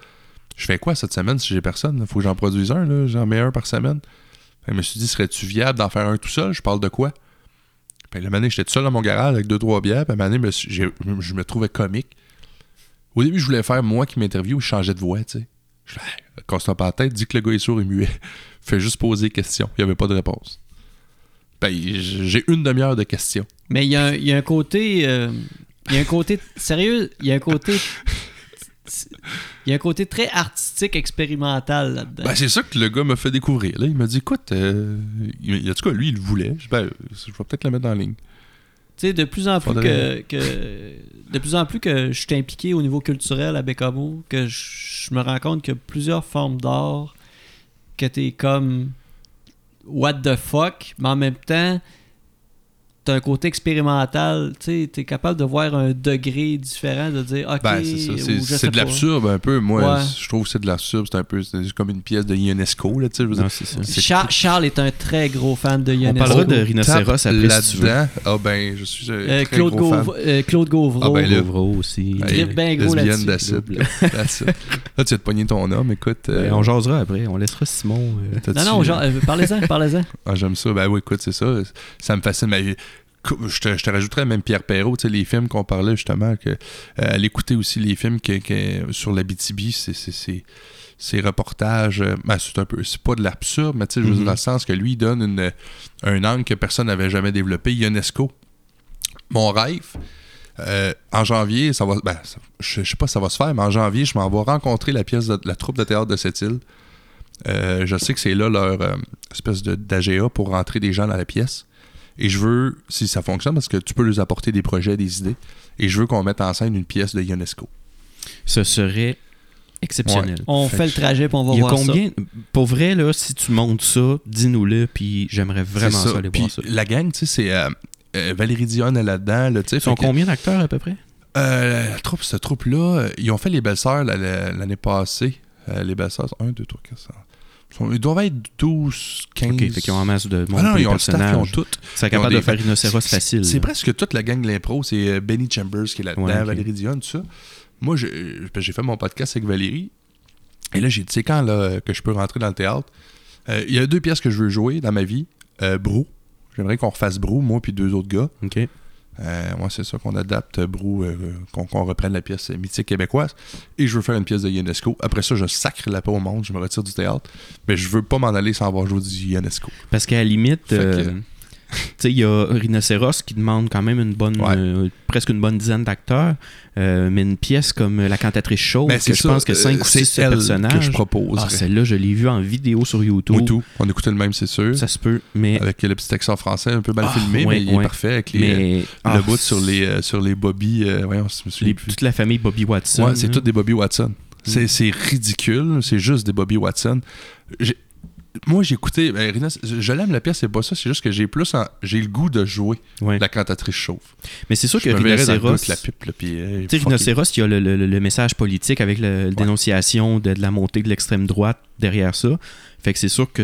Je fais quoi cette semaine si j'ai personne? Faut que j'en produise un, là. J'en mets un par semaine. Fait je me suis dit, serais-tu viable d'en faire un tout seul? Je parle de quoi? Puis la année, j'étais tout seul dans mon garage avec deux, trois bières. Puis la année, je me trouvais comique. Au début, je voulais faire moi qui m'interviewe, je changeais de voix, tu sais. Je fais, hey, pas la tête, dis que le gars est sourd et muet. Fais juste poser des questions. Il n'y avait pas de réponse. Ben, j'ai une demi-heure de questions. Mais il y, a un- il y a un côté. euh, il y a un côté. Sérieux, il y a un côté. Il y a un côté très artistique, expérimental là-dedans. Ben, c'est ça que le gars m'a fait découvrir. Là. Il m'a dit, écoute, euh, il, en tout cas, lui, il le voulait. Je, ben, je vais peut-être le mettre en ligne. Tu sais, de plus en plus que, que- de plus en plus que je suis impliqué au niveau culturel à Bécamo, que je, je me rends compte qu'il y a plusieurs formes d'art que t'es comme what the fuck, mais en même temps t'as un côté expérimental, tu sais, t'es capable de voir un degré différent, de dire ok, Ben, c'est de l'absurde un peu. Moi, Ouais. je trouve que c'est de l'absurde. C'est un peu c'est comme une pièce de Ionesco. Là, tu sais, Char- Charles est un très gros fan de Ionesco. parlera de rhinocéros après, si tu veux. là-dedans. Ah ben, je suis un Euh, très Claude, gros fan. Euh, Claude Gauvreau. Ah, ben. Gauvreau aussi. Il trippe bien gros là-dessus. Là, tu vas te pogner ton homme. Écoute, euh, Ben, on jasera après. On laissera Simon. euh, Non, non, genre, parlez-en, parlez-en. Ah, j'aime ça. Ben oui, écoute, c'est ça. Ça me fascine. Mais cou- je te, je te rajouterais même Pierre Perrault, tu sais, les films qu'on parlait justement, que, euh, elle écoutait aussi les films que, que- sur la BTB, c'est, ces reportages, euh, ben, c'est un peu, c'est pas de l'absurde, mais tu sais, Mhm. dans le sens que lui, il donne une- un angle que personne n'avait jamais développé, UNESCO. Mon rêve, euh, en janvier, ça va, ben, ça- je, je sais pas si ça va se faire, mais en janvier, je m'en vais rencontrer la pièce de la troupe de théâtre de cette île. Je sais que c'est là leur espèce de, d'AGA pour rentrer des gens dans la pièce. Et je veux, si ça fonctionne, parce que tu peux leur apporter des projets, des idées, et je veux qu'on mette en scène une pièce de UNESCO. Ce serait exceptionnel. On Fait le trajet puis on va Il y a voir combien Pour vrai, là, si tu montes ça, dis-nous-le, puis j'aimerais vraiment C'est ça, aller Puis voir ça. La gang, tu sais, c'est euh, euh, Valérie Dionne est là-dedans. Là, Ils sont que- combien d'acteurs à peu près? Euh, la troupe, cette troupe-là, euh, ils ont fait les belles-sœurs la- la- l'année passée. Euh, les belles-sœurs, 1, 2, 3, 4, 5. Ils, doivent être 12, 15. Ok, fait qu'ils ont en masse de monde. Ah non, ils ont le staff, ils ont personnages. tout. C'est capable de faire rhinocéros C'est- facile. C'est presque toute la gang de l'impro. C'est euh, Benny Chambers qui est là-dedans, Ouais. Valérie Dionne, tout ça. Moi, j'ai fait mon podcast avec Valérie. Et là, j'ai dit, tu sais, quand là, que je peux rentrer dans le théâtre, euh, il y a deux pièces que je veux jouer dans ma vie. Euh, Brou. J'aimerais qu'on refasse Brou, moi puis deux autres gars. Ok. Euh, moi, c'est ça qu'on adapte Brou, euh, qu'on reprenne la pièce mythique québécoise. Et je veux faire une pièce de Ionesco. Après ça, je sacre la paix au monde, je me retire du théâtre. Mais je veux pas m'en aller sans avoir joué du Ionesco. Parce qu'à la limite, euh, il y a Rhinocéros qui demande quand même une bonne, Ouais. euh, presque une bonne dizaine d'acteurs, euh, mais une pièce comme La cantatrice que c'est je pense que euh, 5 ou c'est 6 elle personnages. que je propose. Ah, celle-là, je l'ai vue en vidéo sur YouTube. Tout. On écoutait le même, c'est sûr. Ça se peut, mais. Avec le petit accent français un peu mal Ah, filmé, ouais, mais il est parfait avec les, mais le ah, bout sur les, euh, sur les Bobby. euh, les- toute la famille Bobby Watson. Ouais, c'est hein. tout des Bobby Watson. C'est, c'est ridicule, c'est juste des Bobby Watson. J'ai- Moi, j'ai écouté. ben, Rina, je l'aime la pièce, c'est pas ça. C'est juste que j'ai plus. en- J'ai le goût de jouer Ouais. la cantatrice chauve. Mais c'est sûr Je que Rhinocéros. la pipe, là, puis, euh, Tu sais, fuck Rhinocéros, il y a le, le- le message politique avec la dénonciation de, de la montée de l'extrême droite derrière ça. Fait que c'est sûr que,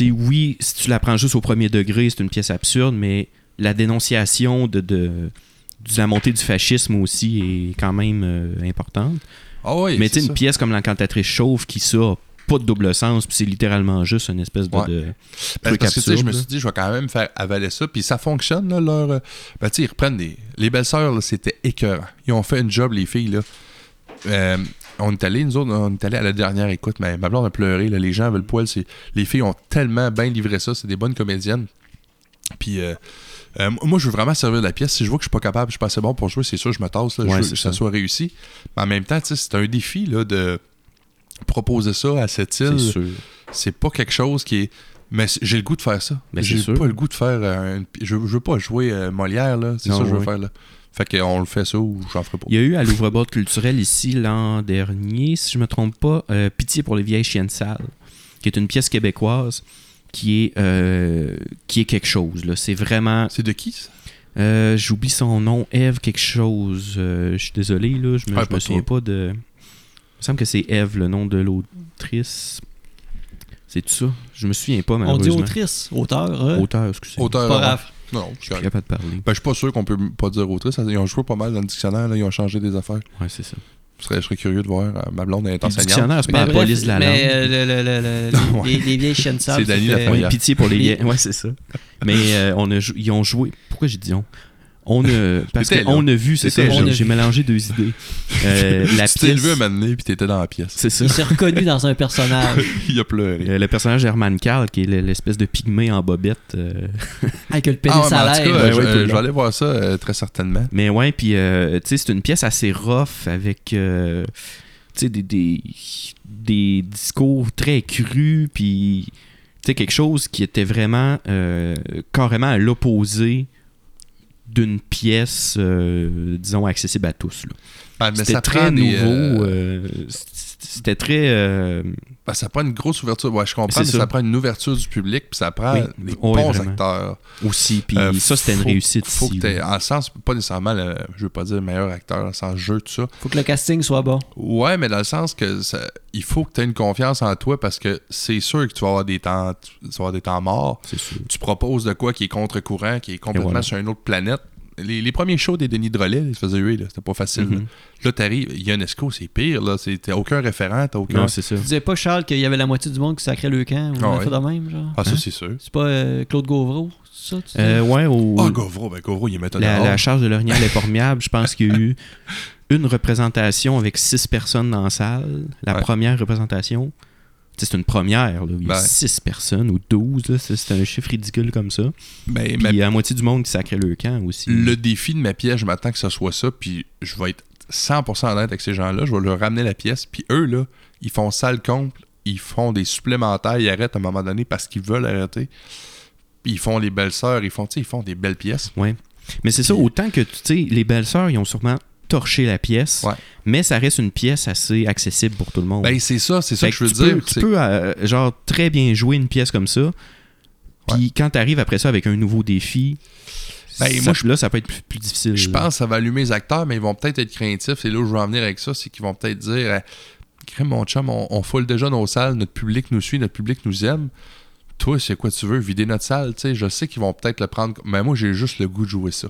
oui, si tu la prends juste au premier degré, c'est une pièce absurde, mais la dénonciation de, de, de la montée du fascisme aussi est quand même euh, importante. Ah oui, mais tu une pièce comme L'Encantatrice Chauve qui, ça, pas de double sens, puis c'est littéralement juste une espèce de. Ouais. de Ben, truc parce que tu sais, je me suis dit, je vais quand même faire avaler ça. Puis ça fonctionne, là, leur. euh, Ben, tu ils reprennent des. Les belles-sœurs, c'était écœurant. Ils ont fait une job, les filles, là. Euh, on est allés, nous autres, on est allés à la dernière écoute, mais ma blonde a pleuré, là, les gens avaient le poil. c'est- Les filles ont tellement bien livré ça, c'est des bonnes comédiennes. Puis, euh, euh, moi, je veux vraiment servir de la pièce. Si je vois que je suis pas capable, je suis pas assez bon pour jouer, c'est sûr, je me tasse, là, je veux que ça ça. soit réussi. Mais en même temps, tu sais, c'est un défi, là, de proposer ça à cette île C'est pas quelque chose qui est. Mais j'ai le goût de faire ça. C'est j'ai pas le goût de faire. euh, une- Je, je veux pas jouer euh, Molière, là. C'est ça que je veux faire, là. Fait qu'on le fait ça ou j'en ferai pas. Il y a eu à l'ouvre-boîte culturel ici l'an dernier, si je me trompe pas, euh, Pitié pour les vieilles chiennes sales, qui est une pièce québécoise qui est, euh, qui est quelque chose. là. C'est vraiment. C'est de qui, ça? euh, J'oublie son nom, Eve quelque chose. je suis désolé, là, je me, Ah, je me souviens pas de. Il me semble que c'est Eve, le nom de l'autrice. C'est tout ça? Je me souviens pas, On dit malheureusement. autrice, auteur. hein? Auteur, excusez. Auteur. Pas grave. Non, Je suis capable de parler. Ben, je suis pas sûr qu'on peut pas dire autrice. Ils ont joué pas mal dans le dictionnaire, là. Ils ont changé des affaires. Ouais, c'est ça. Je serais, je serais curieux de voir. euh, ma blonde elle est Le enseignante. dictionnaire, c'est pas la police de la mais, langue. euh, le- le- le- le- Ouais. les, les vieilles sales. C'est Dany ça fait- pitié pour les Mais- vieilles. Ouais, c'est ça. Mais euh, on a jou- ils ont joué. Pourquoi j'ai dit on? On a, parce qu'on a vu, c'est ça, j'ai- mélangé deux idées. Euh, la Tu t'es levé un moment donné puis t'étais dans la pièce. c'est ça. Il s'est reconnu dans un personnage Il a pleuré. Euh, le personnage d'Herman Carl, qui est le- l'espèce de pygmée en bobette. euh, avec le Ah, pénis ouais, mais à l'air. Ouais, je, ouais, vais aller voir ça euh, très certainement. Mais ouais, puis euh, tu sais, c'est une pièce assez rough avec euh, tu sais, des, des, des discours très crus, puis tu sais, quelque chose qui était vraiment euh, carrément à l'opposé d'une pièce, euh, disons, accessible à tous. là. Ben, mais C'était ça très prend des, nouveau. euh, euh, c'était très. euh, Ben, ça prend une grosse ouverture. Ouais, je comprends, mais ça. ça. prend une ouverture du public, puis ça prend Oui. des bons vraiment. acteurs. aussi. Puis Euh, ça, c'était une réussite. Faut que là. en le sens, pas nécessairement, le- je veux pas dire meilleur acteur, dans le sens jeu, tout ça. Faut que le casting soit bon. Ouais, mais dans le sens que ça- il faut que tu aies une confiance en toi parce que c'est sûr que tu vas avoir des temps, tu vas avoir des temps morts. C'est sûr. Tu proposes de quoi qui est contre-courant, qui est complètement voilà. sur une autre planète. Les, les premiers shows des Denis Drolet, ils se faisaient huer, là. c'était pas facile. là. Mhm. Là, t'arrives, Ionesco, c'est pire, là. T'as aucun référent, t'as aucun. Non, c'est. Tu disais pas, Charles, qu'il y avait la moitié du monde qui sacrait le camp ou Ah ouais. fait de même, genre? Ah, ça, Hein? c'est sûr. C'est pas euh, Claude Gauvreau, ça? Tu? Euh, ouais, au, Ah, Gauvreau, ben Gauvreau, il est méthode la, la charge de l'orignal est formidable. Je pense qu'il y a eu une représentation avec six personnes dans la salle. La Ouais. première représentation, c'est une première. Là. Il y a Ben. six personnes ou douze. là. C'est c'est un chiffre ridicule comme ça. Mais, Puis il y a la moitié du monde qui sacrait le camp aussi. le défi de ma pièce, je m'attends que ce soit ça, puis je vais être 100% honnête avec ces gens-là. Je vais leur ramener la pièce, puis eux, là, ils font salle comble, ils font des supplémentaires, ils arrêtent à un moment donné parce qu'ils veulent arrêter. Puis ils font les belles sœurs, ils font, ils font des belles pièces. Mais c'est ça, autant que tu sais, les belles sœurs, ils ont sûrement torché la pièce, Ouais. mais ça reste une pièce assez accessible pour tout le monde. Ben, c'est ça, c'est ça Fait que je veux tu dire. Peux, tu peux, euh, genre, très bien jouer une pièce comme ça. Puis quand tu arrives après ça avec un nouveau défi, Ben, ça- moi, je- là, ça peut être plus, plus difficile. Je pense que ça va allumer les acteurs, mais ils vont peut-être être craintifs. C'est là où je veux en venir avec ça, c'est qu'ils vont peut-être dire euh, Crème, mon chum, on, on foule déjà nos salles, notre public nous suit, notre public nous aime. Toi, c'est quoi tu veux, vider notre salle, tu sais, je sais qu'ils vont peut-être le prendre, mais moi j'ai juste le goût de jouer ça.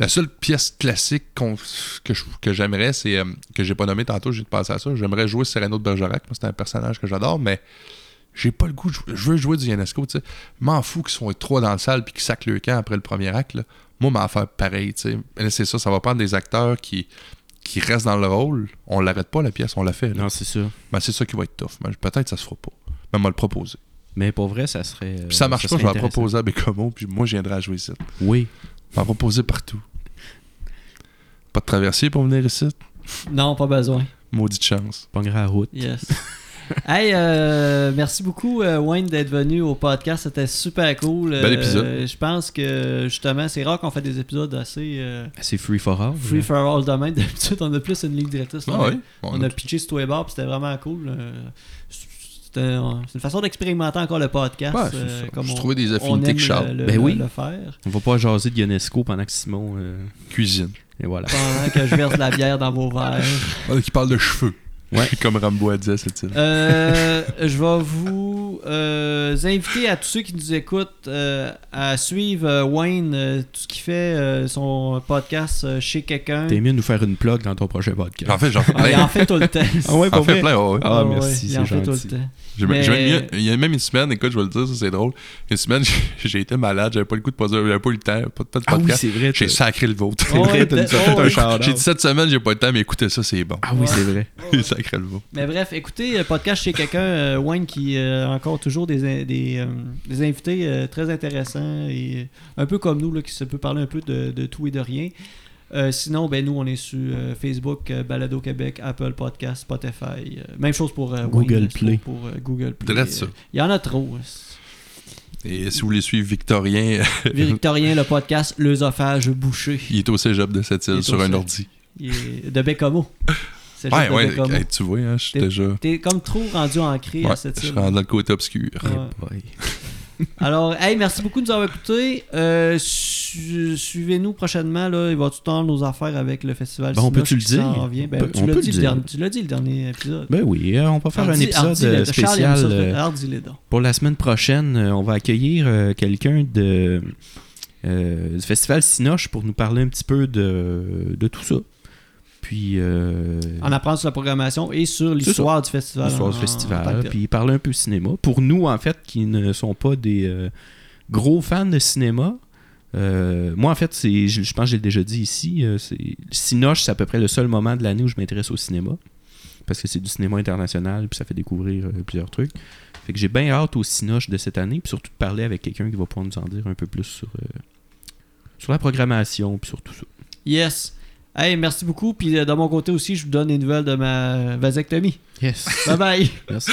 La seule pièce classique que, j'aimerais, c'est euh, que j'ai pas nommé tantôt, j'ai pensé à ça. J'aimerais jouer Sereno de Bergerac, c'est un personnage que j'adore, mais j'ai pas le goût. Je veux jouer du Ionesco, tu sais. M'en fous qu'ils soient trois dans la salle puis qu'ils sacent le camp après le premier acte. Là. Moi, m'en faire pareil, tu sais. C'est ça, ça va prendre des acteurs qui, qui restent dans le rôle. On l'arrête pas, la pièce, on l'a fait. là. Non, c'est ça. Ben, c'est ça qui va être tough. Mais peut-être que ça se fera pas. Mais on va le proposer. Mais pour vrai, ça serait. euh, Puis ça marche pas, je vais la proposer à Bécomo, puis moi, je viendrai à jouer ici. Oui. Je vais la proposer partout. Pas de traversier pour venir ici? Non, pas besoin. Maudite chance. Pongera la route. Yes. hey, euh, merci beaucoup, euh, Wayne, d'être venu au podcast. C'était super cool. Bel épisode. Euh, je pense que, justement, c'est rare qu'on fait des épisodes assez euh, C'est free for all. free for all même. D'habitude, on a plus une ligne directrice. là, Ah oui? On, a pitché sur tous les bords, c'était vraiment cool. Euh, C'était euh, c'est une façon d'expérimenter encore le podcast. Ouais, c'est euh, ça. comme J'ai on- trouvé des affinités que Charles. le, le- Ben oui. le faire. On va pas jaser de Ionesco pendant que Simon. euh, Cuisine. Et voilà. Pendant que je verse de la bière dans vos verres. Ah, qui parle de cheveux. Ouais. Comme Rambo a dit à cette île. Euh, je vais vous euh, inviter à tous ceux qui nous écoutent euh, à suivre euh, Wayne, euh, tout ce qu'il fait, euh, son podcast euh, chez quelqu'un. T'es mieux de nous faire une plug dans ton prochain podcast. En fait, j'en fais Ah, il plein. en fait tout le temps. Ah ouais, En fait plein, ouais, ouais. Ah, Ouais, merci, il c'est en fait tout le temps. Mais- Il y a même une semaine, écoute, je vais le dire, ça c'est drôle. Une semaine, j'ai- été malade, j'avais pas le coup de poser, j'avais pas eu le temps, pas, pas de Ah oui, podcast. c'est vrai. j'ai sacré le vôtre. Oh, oui. J'ai dit cette semaine, j'ai pas le temps, mais écoutez ça, c'est bon. Ah oui, c'est vrai. J'ai sacré le vôtre. Mais bref, écoutez, le podcast chez quelqu'un, euh, Wayne, qui a encore toujours des, des, euh, des invités euh, très intéressants et un peu comme nous, là, qui se peut parler un peu de, de tout et de rien. Euh, sinon, ben nous, on est sur euh, Facebook, euh, Balado Québec, Apple Podcast, Spotify. euh, même chose pour euh, Google Wayne, Play. Pour, euh, Google Play. Euh, Il y en a trop. Et si vous voulez suivre Victorien, Victorien, le podcast L'œsophage bouché. il est au cégep de cette île sur un ordi. Il est de Bécomo. C'est Ouais, ouais, hey, tu vois, hein, je suis T'es- déjà. T'es comme trop rendu ancré Ouais, à cette je suis île. rendu dans le côté obscur. Ouais. Alors, hey, merci beaucoup de nous avoir écoutés. Euh, su- Suivez-nous prochainement. Là, il va tout temps nos affaires avec le festival. Ben, on peut-tu le dire? Ben, On tu l'as dit, le dernier- tu l'as dit le dernier épisode. Ben oui, euh, on va faire un épisode dis-le. euh, spécial. euh, donc. Pour la semaine prochaine, on va accueillir euh, quelqu'un de du festival Sinoche pour nous parler un petit peu de, de tout ça. Puis euh, En apprendre sur la programmation et sur l'histoire du festival. l'histoire du festival, puis parler un peu cinéma. Pour nous, en fait, qui ne sont pas des euh, gros fans de cinéma, euh, moi, en fait, c'est, je, je pense que j'ai déjà dit ici, c'est, Cinoche, c'est à peu près le seul moment de l'année où je m'intéresse au cinéma. Parce que c'est du cinéma international, puis ça fait découvrir plusieurs trucs. Fait que j'ai bien hâte au Cinoche de cette année, puis surtout de parler avec quelqu'un qui va pouvoir nous en dire un peu plus sur, sur la programmation, puis sur tout ça. Yes. Hey, merci beaucoup. Puis euh, de mon côté aussi, je vous donne des nouvelles de ma vasectomie. Yes. Bye bye. Merci.